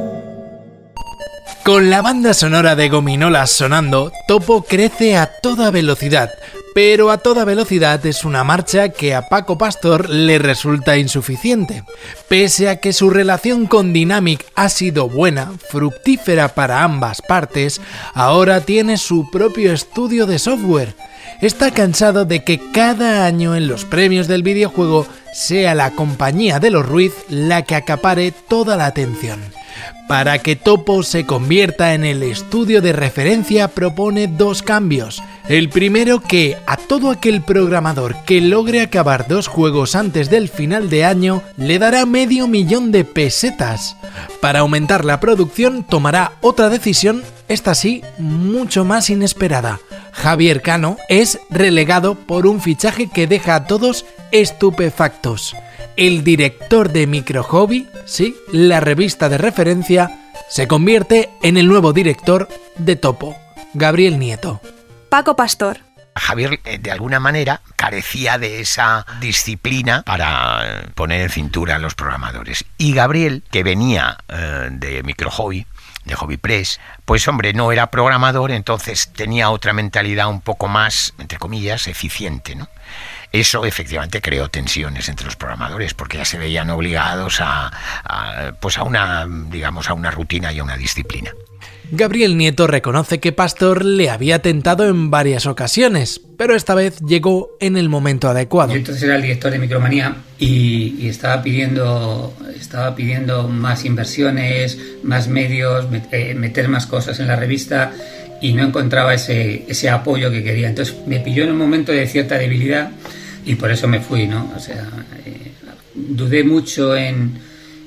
Con la banda sonora de Gominolas sonando, Topo crece a toda velocidad, pero a toda velocidad es una marcha que a Paco Pastor le resulta insuficiente. Pese a que su relación con Dynamic ha sido buena, fructífera para ambas partes, ahora tiene su propio estudio de software. Está cansado de que cada año en los premios del videojuego sea la compañía de los Ruiz la que acapare toda la atención. Para que Topo se convierta en el estudio de referencia propone dos cambios. El primero que a todo aquel programador que logre acabar dos juegos antes del final de año le dará medio millón de pesetas. Para aumentar la producción tomará otra decisión, esta sí, mucho más inesperada. Javier Cano es relegado por un fichaje que deja a todos estupefactos. El director de Micro Hobby, sí, la revista de referencia, se convierte en el nuevo director de Topo, Gabriel Nieto. Paco Pastor. Javier, eh, de alguna manera, carecía de esa disciplina para eh, poner en cintura a los programadores. Y Gabriel, que venía eh, de Micro Hobby, de Hobby Press, pues hombre, no era programador, entonces tenía otra mentalidad un poco más, entre comillas, eficiente, ¿no? Eso efectivamente creó tensiones entre los programadores porque ya se veían obligados a, pues a una, digamos, a una rutina y a una disciplina. Gabriel Nieto reconoce que Pastor le había tentado en varias ocasiones, pero esta vez llegó en el momento adecuado. Entonces era el director de Micromanía y, estaba, pidiendo, estaba pidiendo más inversiones, más medios, eh, meter más cosas en la revista y no encontraba ese, ese apoyo que quería. Entonces me pilló en un momento de cierta debilidad y por eso me fui, ¿no? O sea, eh, dudé mucho en,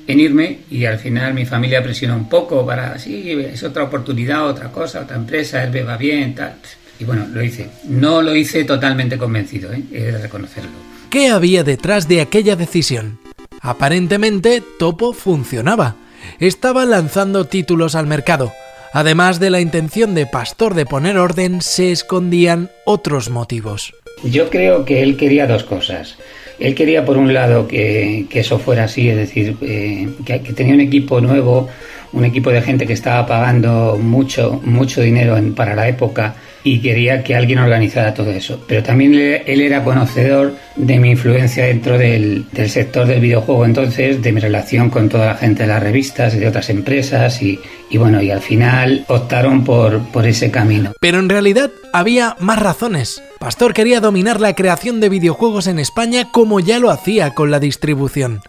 en, irme y al final mi familia presionó un poco para, sí, es otra oportunidad, otra cosa, otra empresa, Herbe va bien, tal. Y bueno, lo hice. No lo hice totalmente convencido, ¿eh? he de reconocerlo. ¿Qué había detrás de aquella decisión? Aparentemente, Topo funcionaba. Estaba lanzando títulos al mercado. Además de la intención de Pastor de poner orden, se escondían otros motivos. Yo creo que él quería dos cosas. Él quería, por un lado, que, eso fuera así, es decir, eh, que, tenía un equipo nuevo, un equipo de gente que estaba pagando mucho, mucho dinero para la época y quería que alguien organizara todo eso. Pero también él era conocedor de mi influencia dentro del, sector del videojuego, entonces, de mi relación con toda la gente de las revistas y de otras empresas y, bueno, y al final optaron por, por ese camino. Pero en realidad había más razones. Pastor quería dominar la creación de videojuegos en España como ya lo hacía con la distribución.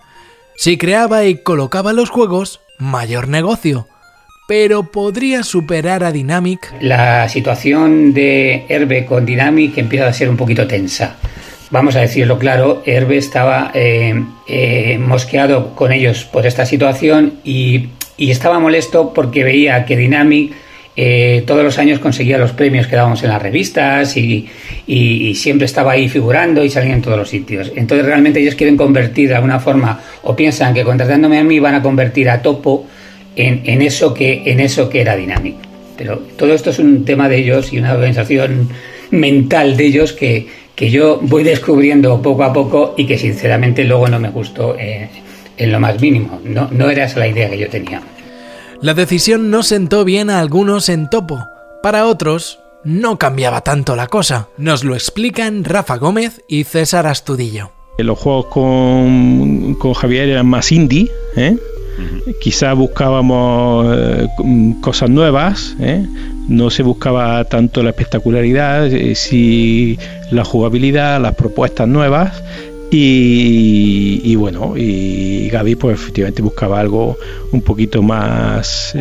Si creaba y colocaba los juegos, mayor negocio pero podría superar a Dynamic. La situación de Herbe con Dynamic empieza a ser un poquito tensa. Vamos a decirlo claro, Herbe estaba eh, eh, mosqueado con ellos por esta situación y, estaba molesto porque veía que Dynamic eh, todos los años conseguía los premios que dábamos en las revistas y, y, siempre estaba ahí figurando y salía en todos los sitios. Entonces realmente ellos quieren convertir de alguna forma o piensan que contratándome a mí van a convertir a Topo en, en eso, que, en eso que era Dynamic. Pero todo esto es un tema de ellos y una organización mental de ellos que, que yo voy descubriendo poco a poco y que sinceramente luego no me gustó eh, en lo más mínimo. No, no era esa la idea que yo tenía. La decisión no sentó bien a algunos en topo. Para otros, no cambiaba tanto la cosa. Nos lo explican Rafa Gómez y César Astudillo. Los juegos con, con Javier eran más indie, ¿eh? Quizá buscábamos eh, cosas nuevas, ¿eh? no se buscaba tanto la espectacularidad, eh, si la jugabilidad, las propuestas nuevas. Y, bueno, y Gaby pues efectivamente buscaba algo un poquito más,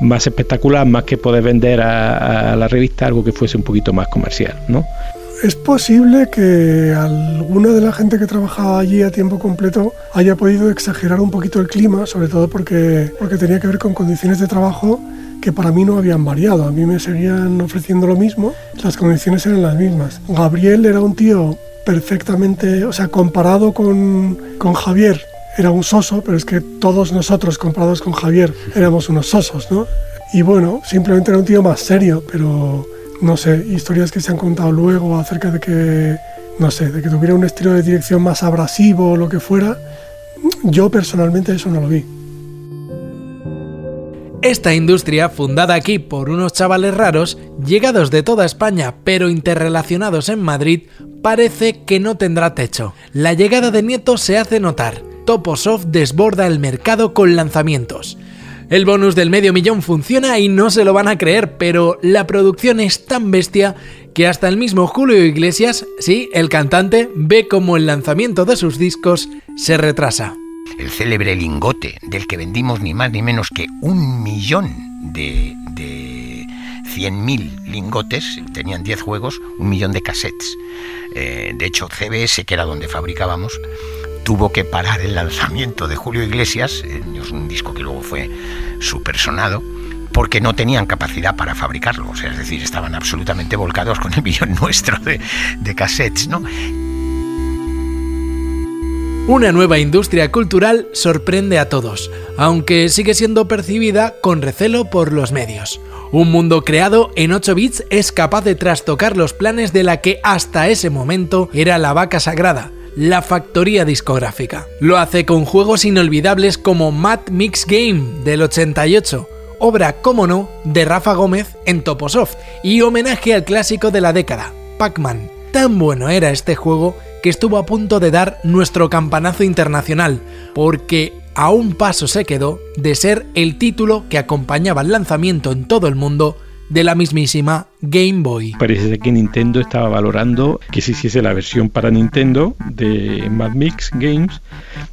más espectacular, más que poder vender a, a, la revista, algo que fuese un poquito más comercial, ¿no? Es posible que alguna de la gente que trabajaba allí a tiempo completo haya podido exagerar un poquito el clima, sobre todo porque, porque tenía que ver con condiciones de trabajo que para mí no habían variado. A mí me seguían ofreciendo lo mismo, las condiciones eran las mismas. Gabriel era un tío perfectamente, o sea, comparado con, con Javier, era un soso, pero es que todos nosotros comparados con Javier éramos unos sosos, ¿no? Y bueno, simplemente era un tío más serio, pero no sé, historias que se han contado luego acerca de que, no sé, de que tuviera un estilo de dirección más abrasivo o lo que fuera, yo personalmente eso no lo vi. Esta industria, fundada aquí por unos chavales raros, llegados de toda España pero interrelacionados en Madrid, parece que no tendrá techo. La llegada de Nieto se hace notar. Toposoft desborda el mercado con lanzamientos. El bonus del medio millón funciona y no se lo van a creer, pero la producción es tan bestia que hasta el mismo Julio Iglesias, sí, el cantante, ve como el lanzamiento de sus discos se retrasa. El célebre lingote, del que vendimos ni más ni menos que un millón de, de 100.000 lingotes, tenían 10 juegos, un millón de cassettes. Eh, de hecho, CBS, que era donde fabricábamos, tuvo que parar el lanzamiento de Julio Iglesias, eh, un disco que luego fue supersonado, porque no tenían capacidad para fabricarlo. Es decir, estaban absolutamente volcados con el millón nuestro de, de cassettes, ¿no? Una nueva industria cultural sorprende a todos, aunque sigue siendo percibida con recelo por los medios. Un mundo creado en 8 bits es capaz de trastocar los planes de la que hasta ese momento era la vaca sagrada, la factoría discográfica. Lo hace con juegos inolvidables como Mad Mix Game del 88, obra, como no, de Rafa Gómez en Toposoft y homenaje al clásico de la década, Pac-Man. Tan bueno era este juego que estuvo a punto de dar nuestro campanazo internacional, porque a un paso se quedó de ser el título que acompañaba el lanzamiento en todo el mundo de la mismísima Game Boy. Parece que Nintendo estaba valorando que se hiciese la versión para Nintendo de Mad Mix Games.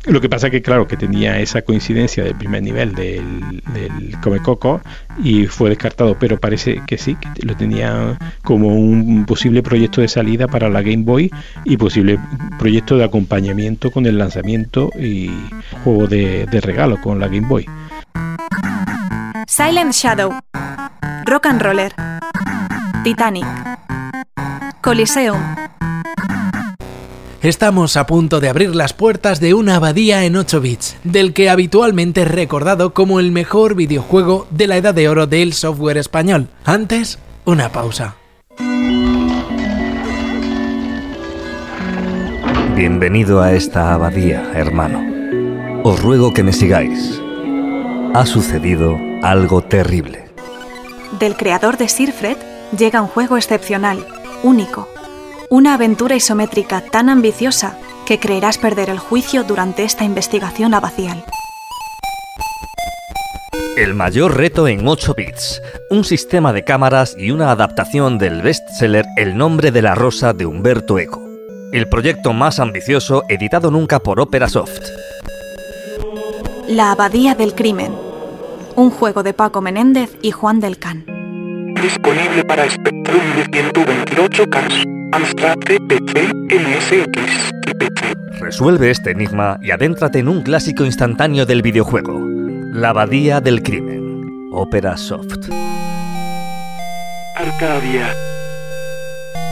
Lo que pasa que, claro, que tenía esa coincidencia del primer nivel del, Come Coco y fue descartado, pero parece que sí, que lo tenía como un posible proyecto de salida para la Game Boy y posible proyecto de acompañamiento con el lanzamiento y juego de regalo con la Game Boy. Silent Shadow Rock and Roller, Titanic, Coliseum. Estamos a punto de abrir las puertas de una abadía en 8 bits, del que habitualmente es recordado como el mejor videojuego de la edad de oro del software español. Antes, una pausa. Bienvenido a esta abadía, hermano. Os ruego que me sigáis. Ha sucedido algo terrible del creador de Sirfred llega un juego excepcional, único, una aventura isométrica tan ambiciosa que creerás perder el juicio durante esta investigación abacial. El mayor reto en 8 bits, un sistema de cámaras y una adaptación del bestseller El nombre de la rosa de Humberto Eco. El proyecto más ambicioso editado nunca por Opera Soft. La Abadía del Crimen, un juego de Paco Menéndez y Juan del Can. Disponible para Spectrum de 128K, Amstrad PC, MSX y PC. Resuelve este enigma y adéntrate en un clásico instantáneo del videojuego, La Abadía del Crimen, Opera Soft. Arcadia.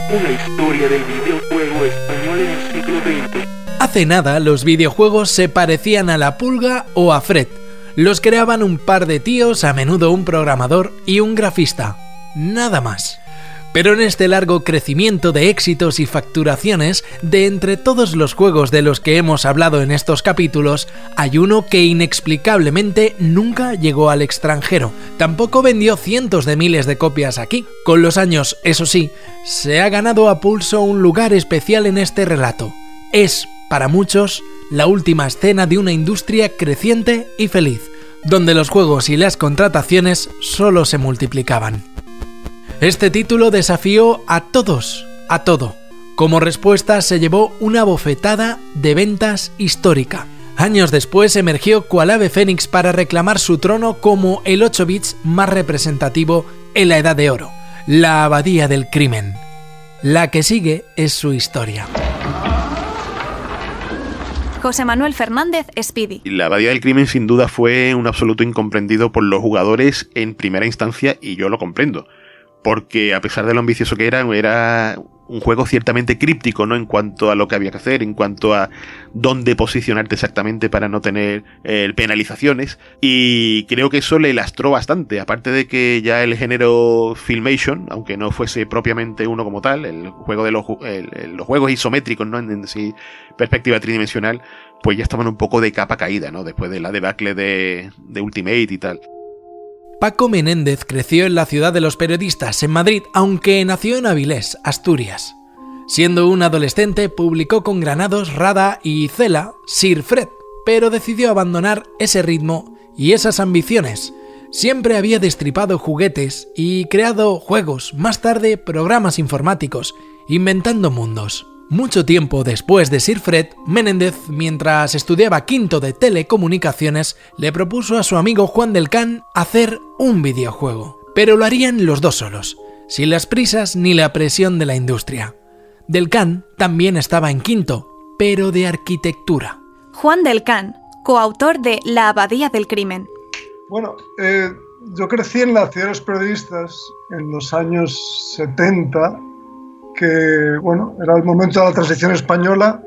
Una historia del videojuego español en el siglo XX. Hace nada los videojuegos se parecían a la pulga o a Fred. Los creaban un par de tíos, a menudo un programador y un grafista. Nada más. Pero en este largo crecimiento de éxitos y facturaciones, de entre todos los juegos de los que hemos hablado en estos capítulos, hay uno que inexplicablemente nunca llegó al extranjero. Tampoco vendió cientos de miles de copias aquí. Con los años, eso sí, se ha ganado a pulso un lugar especial en este relato. Es, para muchos, la última escena de una industria creciente y feliz, donde los juegos y las contrataciones solo se multiplicaban. Este título desafió a todos, a todo. Como respuesta se llevó una bofetada de ventas histórica. Años después emergió cual ave fénix para reclamar su trono como el 8 bits más representativo en la Edad de Oro, la Abadía del Crimen. La que sigue es su historia. José Manuel Fernández Speedy. La Abadía del Crimen sin duda fue un absoluto incomprendido por los jugadores en primera instancia y yo lo comprendo porque a pesar de lo ambicioso que era, era un juego ciertamente críptico, ¿no? En cuanto a lo que había que hacer, en cuanto a dónde posicionarte exactamente para no tener eh, penalizaciones. Y creo que eso le lastró bastante. Aparte de que ya el género Filmation, aunque no fuese propiamente uno como tal, el juego de los, los juegos isométricos, ¿no? En, sí, perspectiva tridimensional, pues ya estaban un poco de capa caída, ¿no? Después de la debacle de, de Ultimate y tal. Paco Menéndez creció en la ciudad de los periodistas, en Madrid, aunque nació en Avilés, Asturias. Siendo un adolescente, publicó con Granados, Rada y Cela Sir Fred, pero decidió abandonar ese ritmo y esas ambiciones. Siempre había destripado juguetes y creado juegos, más tarde programas informáticos, inventando mundos. Mucho tiempo después de Sir Fred, Menéndez, mientras estudiaba quinto de telecomunicaciones, le propuso a su amigo Juan del Can hacer un videojuego. Pero lo harían los dos solos, sin las prisas ni la presión de la industria. Del Can también estaba en quinto, pero de arquitectura. Juan del Can, coautor de La Abadía del Crimen. Bueno, eh, yo crecí en la ciudad de los periodistas en los años 70 que bueno, era el momento de la transición española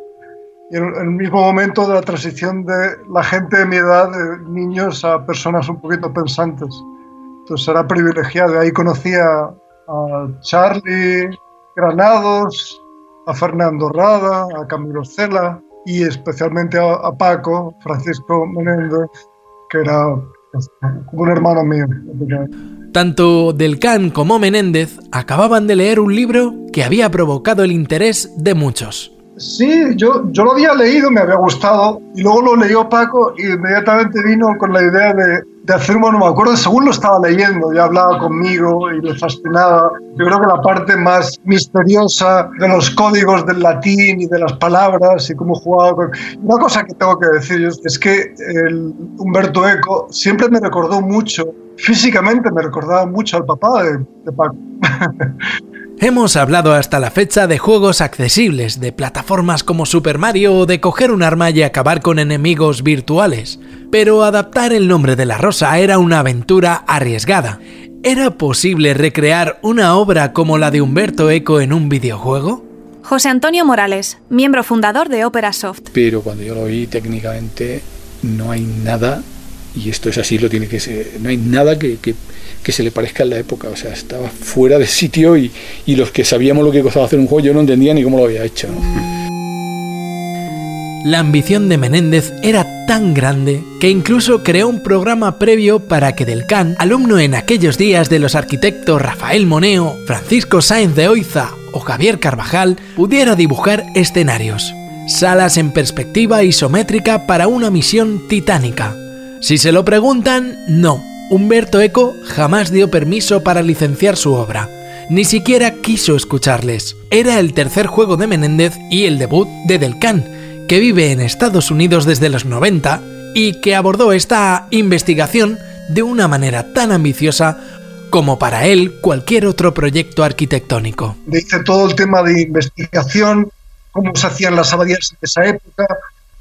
y el, el, mismo momento de la transición de la gente de mi edad, de niños a personas un poquito pensantes. Entonces era privilegiado. Ahí conocía a Charlie Granados, a Fernando Rada, a Camilo Cela y especialmente a, a Paco, Francisco Menéndez, que era pues, como un hermano mío. Tanto Del Can como Menéndez acababan de leer un libro que había provocado el interés de muchos. Sí, yo, yo lo había leído, me había gustado, y luego lo leyó Paco y inmediatamente vino con la idea de, de hacer, bueno, me acuerdo, según lo estaba leyendo, ya hablaba conmigo y le fascinaba. Yo creo que la parte más misteriosa de los códigos del latín y de las palabras y cómo jugaba con... Una cosa que tengo que decir es que el Humberto Eco siempre me recordó mucho, físicamente me recordaba mucho al papá de, de Paco. Hemos hablado hasta la fecha de juegos accesibles, de plataformas como Super Mario o de coger un arma y acabar con enemigos virtuales, pero adaptar el nombre de la rosa era una aventura arriesgada. ¿Era posible recrear una obra como la de Humberto Eco en un videojuego? José Antonio Morales, miembro fundador de Opera Soft. Pero cuando yo lo vi técnicamente no hay nada, y esto es así, lo tiene que ser, no hay nada que, que que se le parezca en la época. O sea, estaba fuera de sitio y, y los que sabíamos lo que costaba hacer un juego, yo no entendía ni cómo lo había hecho. La ambición de Menéndez era tan grande que incluso creó un programa previo para que Del Can, alumno en aquellos días de los arquitectos Rafael Moneo, Francisco Sáenz de Oiza o Javier Carvajal, pudiera dibujar escenarios. Salas en perspectiva isométrica para una misión titánica. Si se lo preguntan, no, Humberto Eco jamás dio permiso para licenciar su obra. Ni siquiera quiso escucharles. Era el tercer juego de Menéndez y el debut de Del Can, que vive en Estados Unidos desde los 90 y que abordó esta investigación de una manera tan ambiciosa como para él cualquier otro proyecto arquitectónico. Dice todo el tema de investigación, cómo se hacían las abadías en esa época,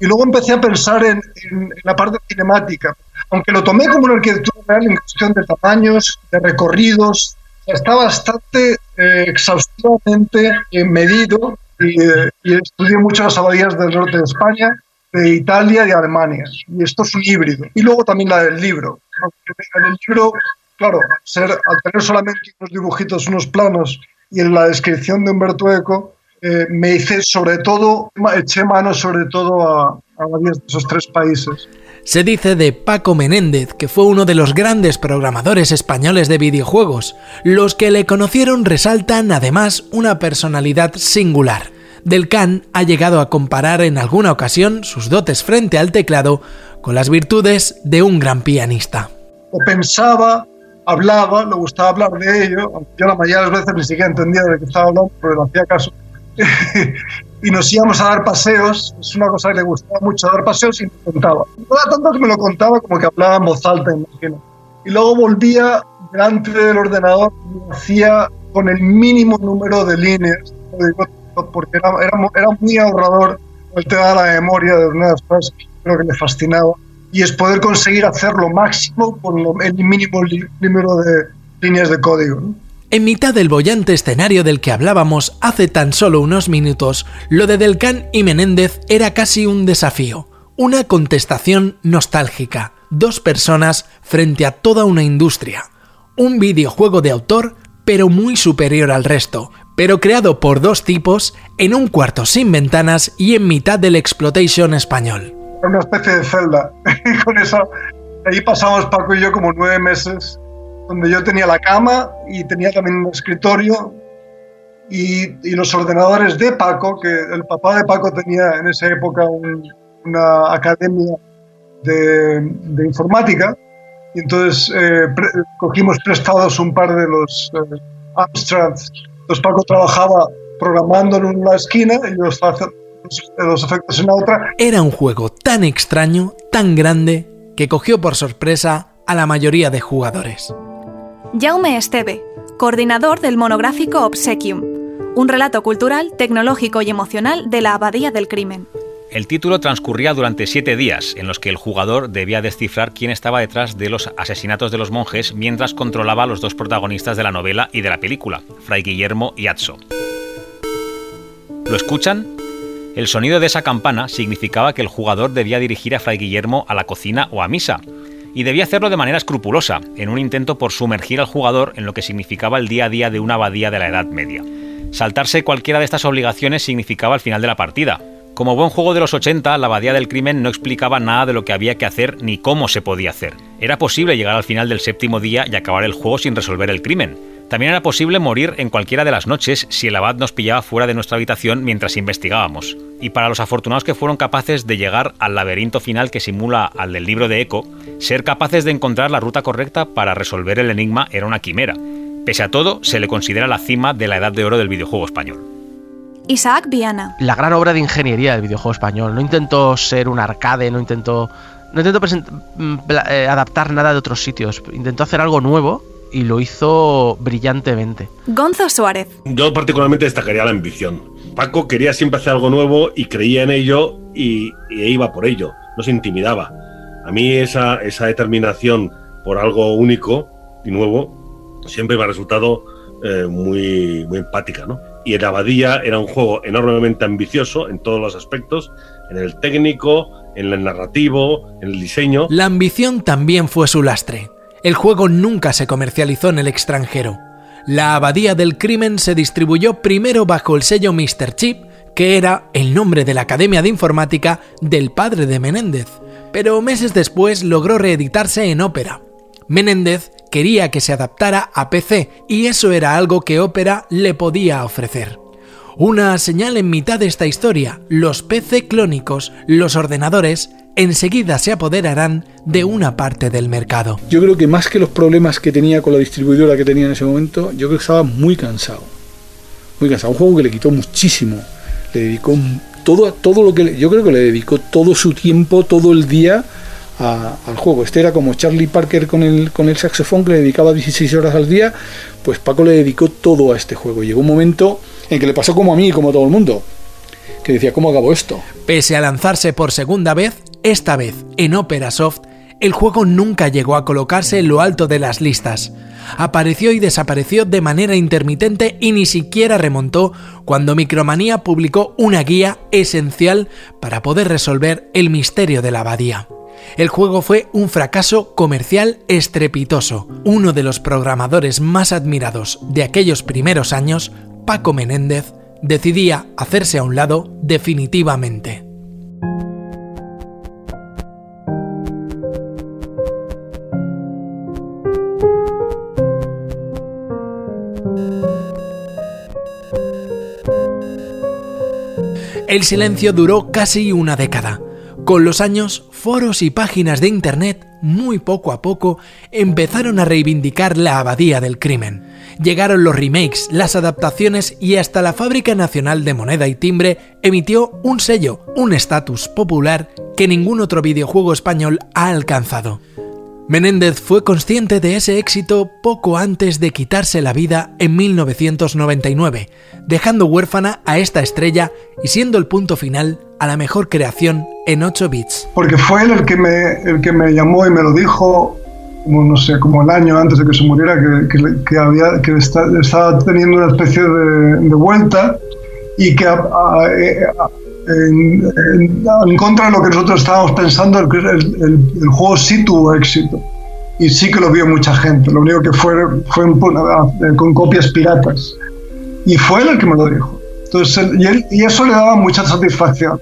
y luego empecé a pensar en, en, en la parte cinemática, aunque lo tomé como una arquitectura real en cuestión de tamaños, de recorridos, está bastante eh, exhaustivamente eh, medido y, eh, y estudié mucho las abadías del norte de España, de Italia y Alemania. Y esto es un híbrido. Y luego también la del libro. En el libro, claro, al, ser, al tener solamente unos dibujitos, unos planos y en la descripción de Humberto Eco, eh, me hice sobre todo, eché mano sobre todo a, a abadías de esos tres países. Se dice de Paco Menéndez que fue uno de los grandes programadores españoles de videojuegos. Los que le conocieron resaltan además una personalidad singular. Del Can ha llegado a comparar en alguna ocasión sus dotes frente al teclado con las virtudes de un gran pianista. O pensaba, hablaba, le gustaba hablar de ello, aunque yo la mayoría de las veces ni siquiera entendía de qué estaba hablando, pero le hacía caso. y nos íbamos a dar paseos, es una cosa que le gustaba mucho dar paseos y me contaba. No era tanto que me lo contaba como que hablaba en voz alta, imagino. Y luego volvía delante del ordenador y hacía con el mínimo número de líneas, porque era, era, era muy ahorrador el tema de la memoria, de una de las cosas que creo que le fascinaba, y es poder conseguir hacer lo máximo con lo, el mínimo número de líneas de código. ¿no? En mitad del bollante escenario del que hablábamos hace tan solo unos minutos, lo de Delcan y Menéndez era casi un desafío, una contestación nostálgica, dos personas frente a toda una industria, un videojuego de autor pero muy superior al resto, pero creado por dos tipos en un cuarto sin ventanas y en mitad del exploitation español. Una especie de celda, con eso, ahí pasamos Paco y yo como nueve meses donde yo tenía la cama y tenía también un escritorio y, los ordenadores de Paco, que el papá de Paco tenía en esa época un, una academia de, informática, y entonces eh, cogimos prestados un par de los eh. Entonces Paco trabajaba programando en una esquina y yo estaba los efectos en la otra. Era un juego tan extraño, tan grande, que cogió por sorpresa a la mayoría de jugadores. Jaume Esteve, coordinador del monográfico Obsequium, un relato cultural, tecnológico y emocional de la Abadía del Crimen. El título transcurría durante siete días, en los que el jugador debía descifrar quién estaba detrás de los asesinatos de los monjes mientras controlaba a los dos protagonistas de la novela y de la película, Fray Guillermo y Atso. ¿Lo escuchan? El sonido de esa campana significaba que el jugador debía dirigir a Fray Guillermo a la cocina o a misa, y debía hacerlo de manera escrupulosa, en un intento por sumergir al jugador en lo que significaba el día a día de una abadía de la Edad Media. Saltarse cualquiera de estas obligaciones significaba el final de la partida. Como buen juego de los 80, la abadía del crimen no explicaba nada de lo que había que hacer ni cómo se podía hacer. Era posible llegar al final del séptimo día y acabar el juego sin resolver el crimen. También era posible morir en cualquiera de las noches si el abad nos pillaba fuera de nuestra habitación mientras investigábamos. Y para los afortunados que fueron capaces de llegar al laberinto final que simula al del libro de Eco, ser capaces de encontrar la ruta correcta para resolver el enigma era una quimera. Pese a todo, se le considera la cima de la edad de oro del videojuego español. Isaac Viana. La gran obra de ingeniería del videojuego español. No intento ser un arcade, no intento, no intento eh, adaptar nada de otros sitios. Intento hacer algo nuevo y lo hizo brillantemente. Gonzo Suárez. Yo particularmente destacaría la ambición. Paco quería siempre hacer algo nuevo y creía en ello y, y iba por ello, no se intimidaba. A mí esa, esa determinación por algo único y nuevo siempre me ha resultado eh, muy, muy empática. ¿no? Y en Abadía era un juego enormemente ambicioso en todos los aspectos, en el técnico, en el narrativo, en el diseño. La ambición también fue su lastre. El juego nunca se comercializó en el extranjero. La Abadía del Crimen se distribuyó primero bajo el sello Mr. Chip, que era el nombre de la Academia de Informática del padre de Menéndez, pero meses después logró reeditarse en Opera. Menéndez quería que se adaptara a PC y eso era algo que Opera le podía ofrecer. Una señal en mitad de esta historia, los PC clónicos, los ordenadores, enseguida se apoderarán de una parte del mercado. Yo creo que más que los problemas que tenía con la distribuidora que tenía en ese momento, yo creo que estaba muy cansado. Muy cansado. Un juego que le quitó muchísimo. Le dedicó todo, todo lo que... Le, yo creo que le dedicó todo su tiempo, todo el día a, al juego. Este era como Charlie Parker con el, con el saxofón que le dedicaba 16 horas al día. Pues Paco le dedicó todo a este juego. Llegó un momento en que le pasó como a mí y como a todo el mundo. Que decía, ¿cómo acabo esto? Pese a lanzarse por segunda vez, esta vez en Opera Soft, el juego nunca llegó a colocarse en lo alto de las listas. Apareció y desapareció de manera intermitente y ni siquiera remontó cuando Micromanía publicó una guía esencial para poder resolver el misterio de la abadía. El juego fue un fracaso comercial estrepitoso. Uno de los programadores más admirados de aquellos primeros años, Paco Menéndez, decidía hacerse a un lado definitivamente. El silencio duró casi una década. Con los años, foros y páginas de Internet, muy poco a poco, empezaron a reivindicar la abadía del crimen. Llegaron los remakes, las adaptaciones y hasta la Fábrica Nacional de Moneda y Timbre emitió un sello, un estatus popular que ningún otro videojuego español ha alcanzado. Menéndez fue consciente de ese éxito poco antes de quitarse la vida en 1999, dejando huérfana a esta estrella y siendo el punto final a la mejor creación en 8 bits. Porque fue él el que me, el que me llamó y me lo dijo, como no sé, como el año antes de que se muriera, que, que, había, que estaba teniendo una especie de, vuelta y que a, en, en, en, contra de lo que nosotros estábamos pensando, el, el, el, juego sí tuvo éxito. Y sí que lo vio mucha gente. Lo único que fue fue con copias piratas. Y fue él el que me lo dijo. Entonces, y, él, y eso le daba mucha satisfacción,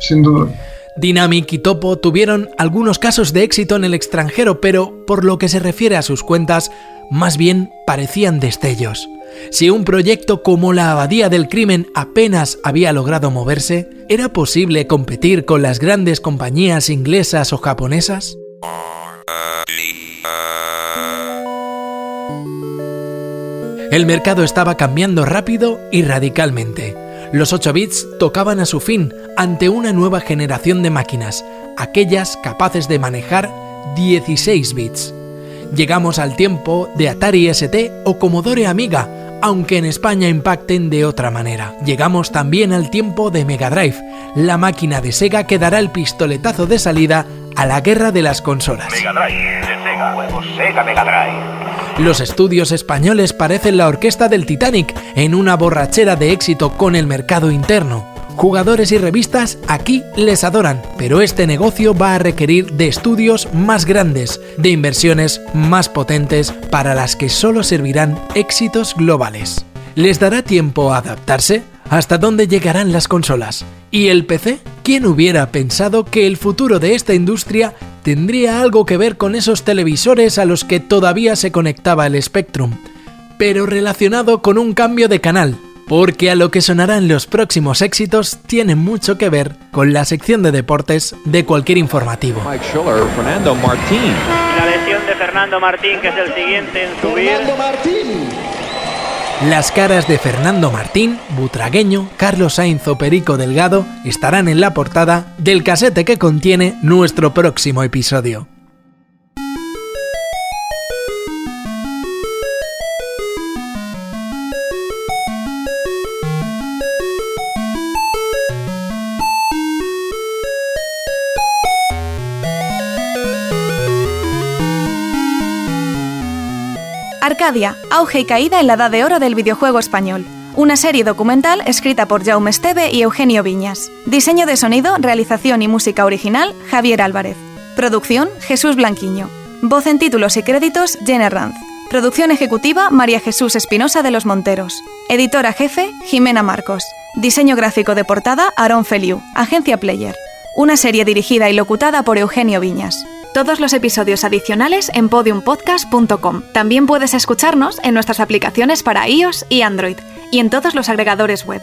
sin duda. Dynamic y Topo tuvieron algunos casos de éxito en el extranjero, pero por lo que se refiere a sus cuentas, más bien parecían destellos. Si un proyecto como la Abadía del Crimen apenas había logrado moverse, ¿era posible competir con las grandes compañías inglesas o japonesas? El mercado estaba cambiando rápido y radicalmente. Los 8 bits tocaban a su fin ante una nueva generación de máquinas, aquellas capaces de manejar 16 bits. Llegamos al tiempo de Atari ST o Commodore Amiga, aunque en España impacten de otra manera. Llegamos también al tiempo de Mega Drive, la máquina de Sega que dará el pistoletazo de salida a la guerra de las consolas. Mega Drive, de Sega, juegos Sega Mega Drive. Los estudios españoles parecen la orquesta del Titanic en una borrachera de éxito con el mercado interno. Jugadores y revistas aquí les adoran, pero este negocio va a requerir de estudios más grandes, de inversiones más potentes para las que solo servirán éxitos globales. ¿Les dará tiempo a adaptarse? ¿Hasta dónde llegarán las consolas? ¿Y el PC? ¿Quién hubiera pensado que el futuro de esta industria tendría algo que ver con esos televisores a los que todavía se conectaba el Spectrum? Pero relacionado con un cambio de canal, porque a lo que sonarán los próximos éxitos tiene mucho que ver con la sección de deportes de cualquier informativo. Mike Schiller, Fernando Martín. La lesión de Fernando Martín, que es el siguiente en subir. Fernando Martín. Las caras de Fernando Martín, Butragueño, Carlos Sainz o Perico Delgado estarán en la portada del casete que contiene nuestro próximo episodio. Arcadia, auge y caída en la edad de oro del videojuego español. Una serie documental escrita por Jaume Esteve y Eugenio Viñas. Diseño de sonido, realización y música original, Javier Álvarez. Producción, Jesús Blanquiño. Voz en títulos y créditos, Jenna Ranz. Producción ejecutiva, María Jesús Espinosa de los Monteros. Editora jefe, Jimena Marcos. Diseño gráfico de portada, Aaron Feliu. Agencia Player. Una serie dirigida y locutada por Eugenio Viñas. Todos los episodios adicionales en podiumpodcast.com. También puedes escucharnos en nuestras aplicaciones para iOS y Android y en todos los agregadores web.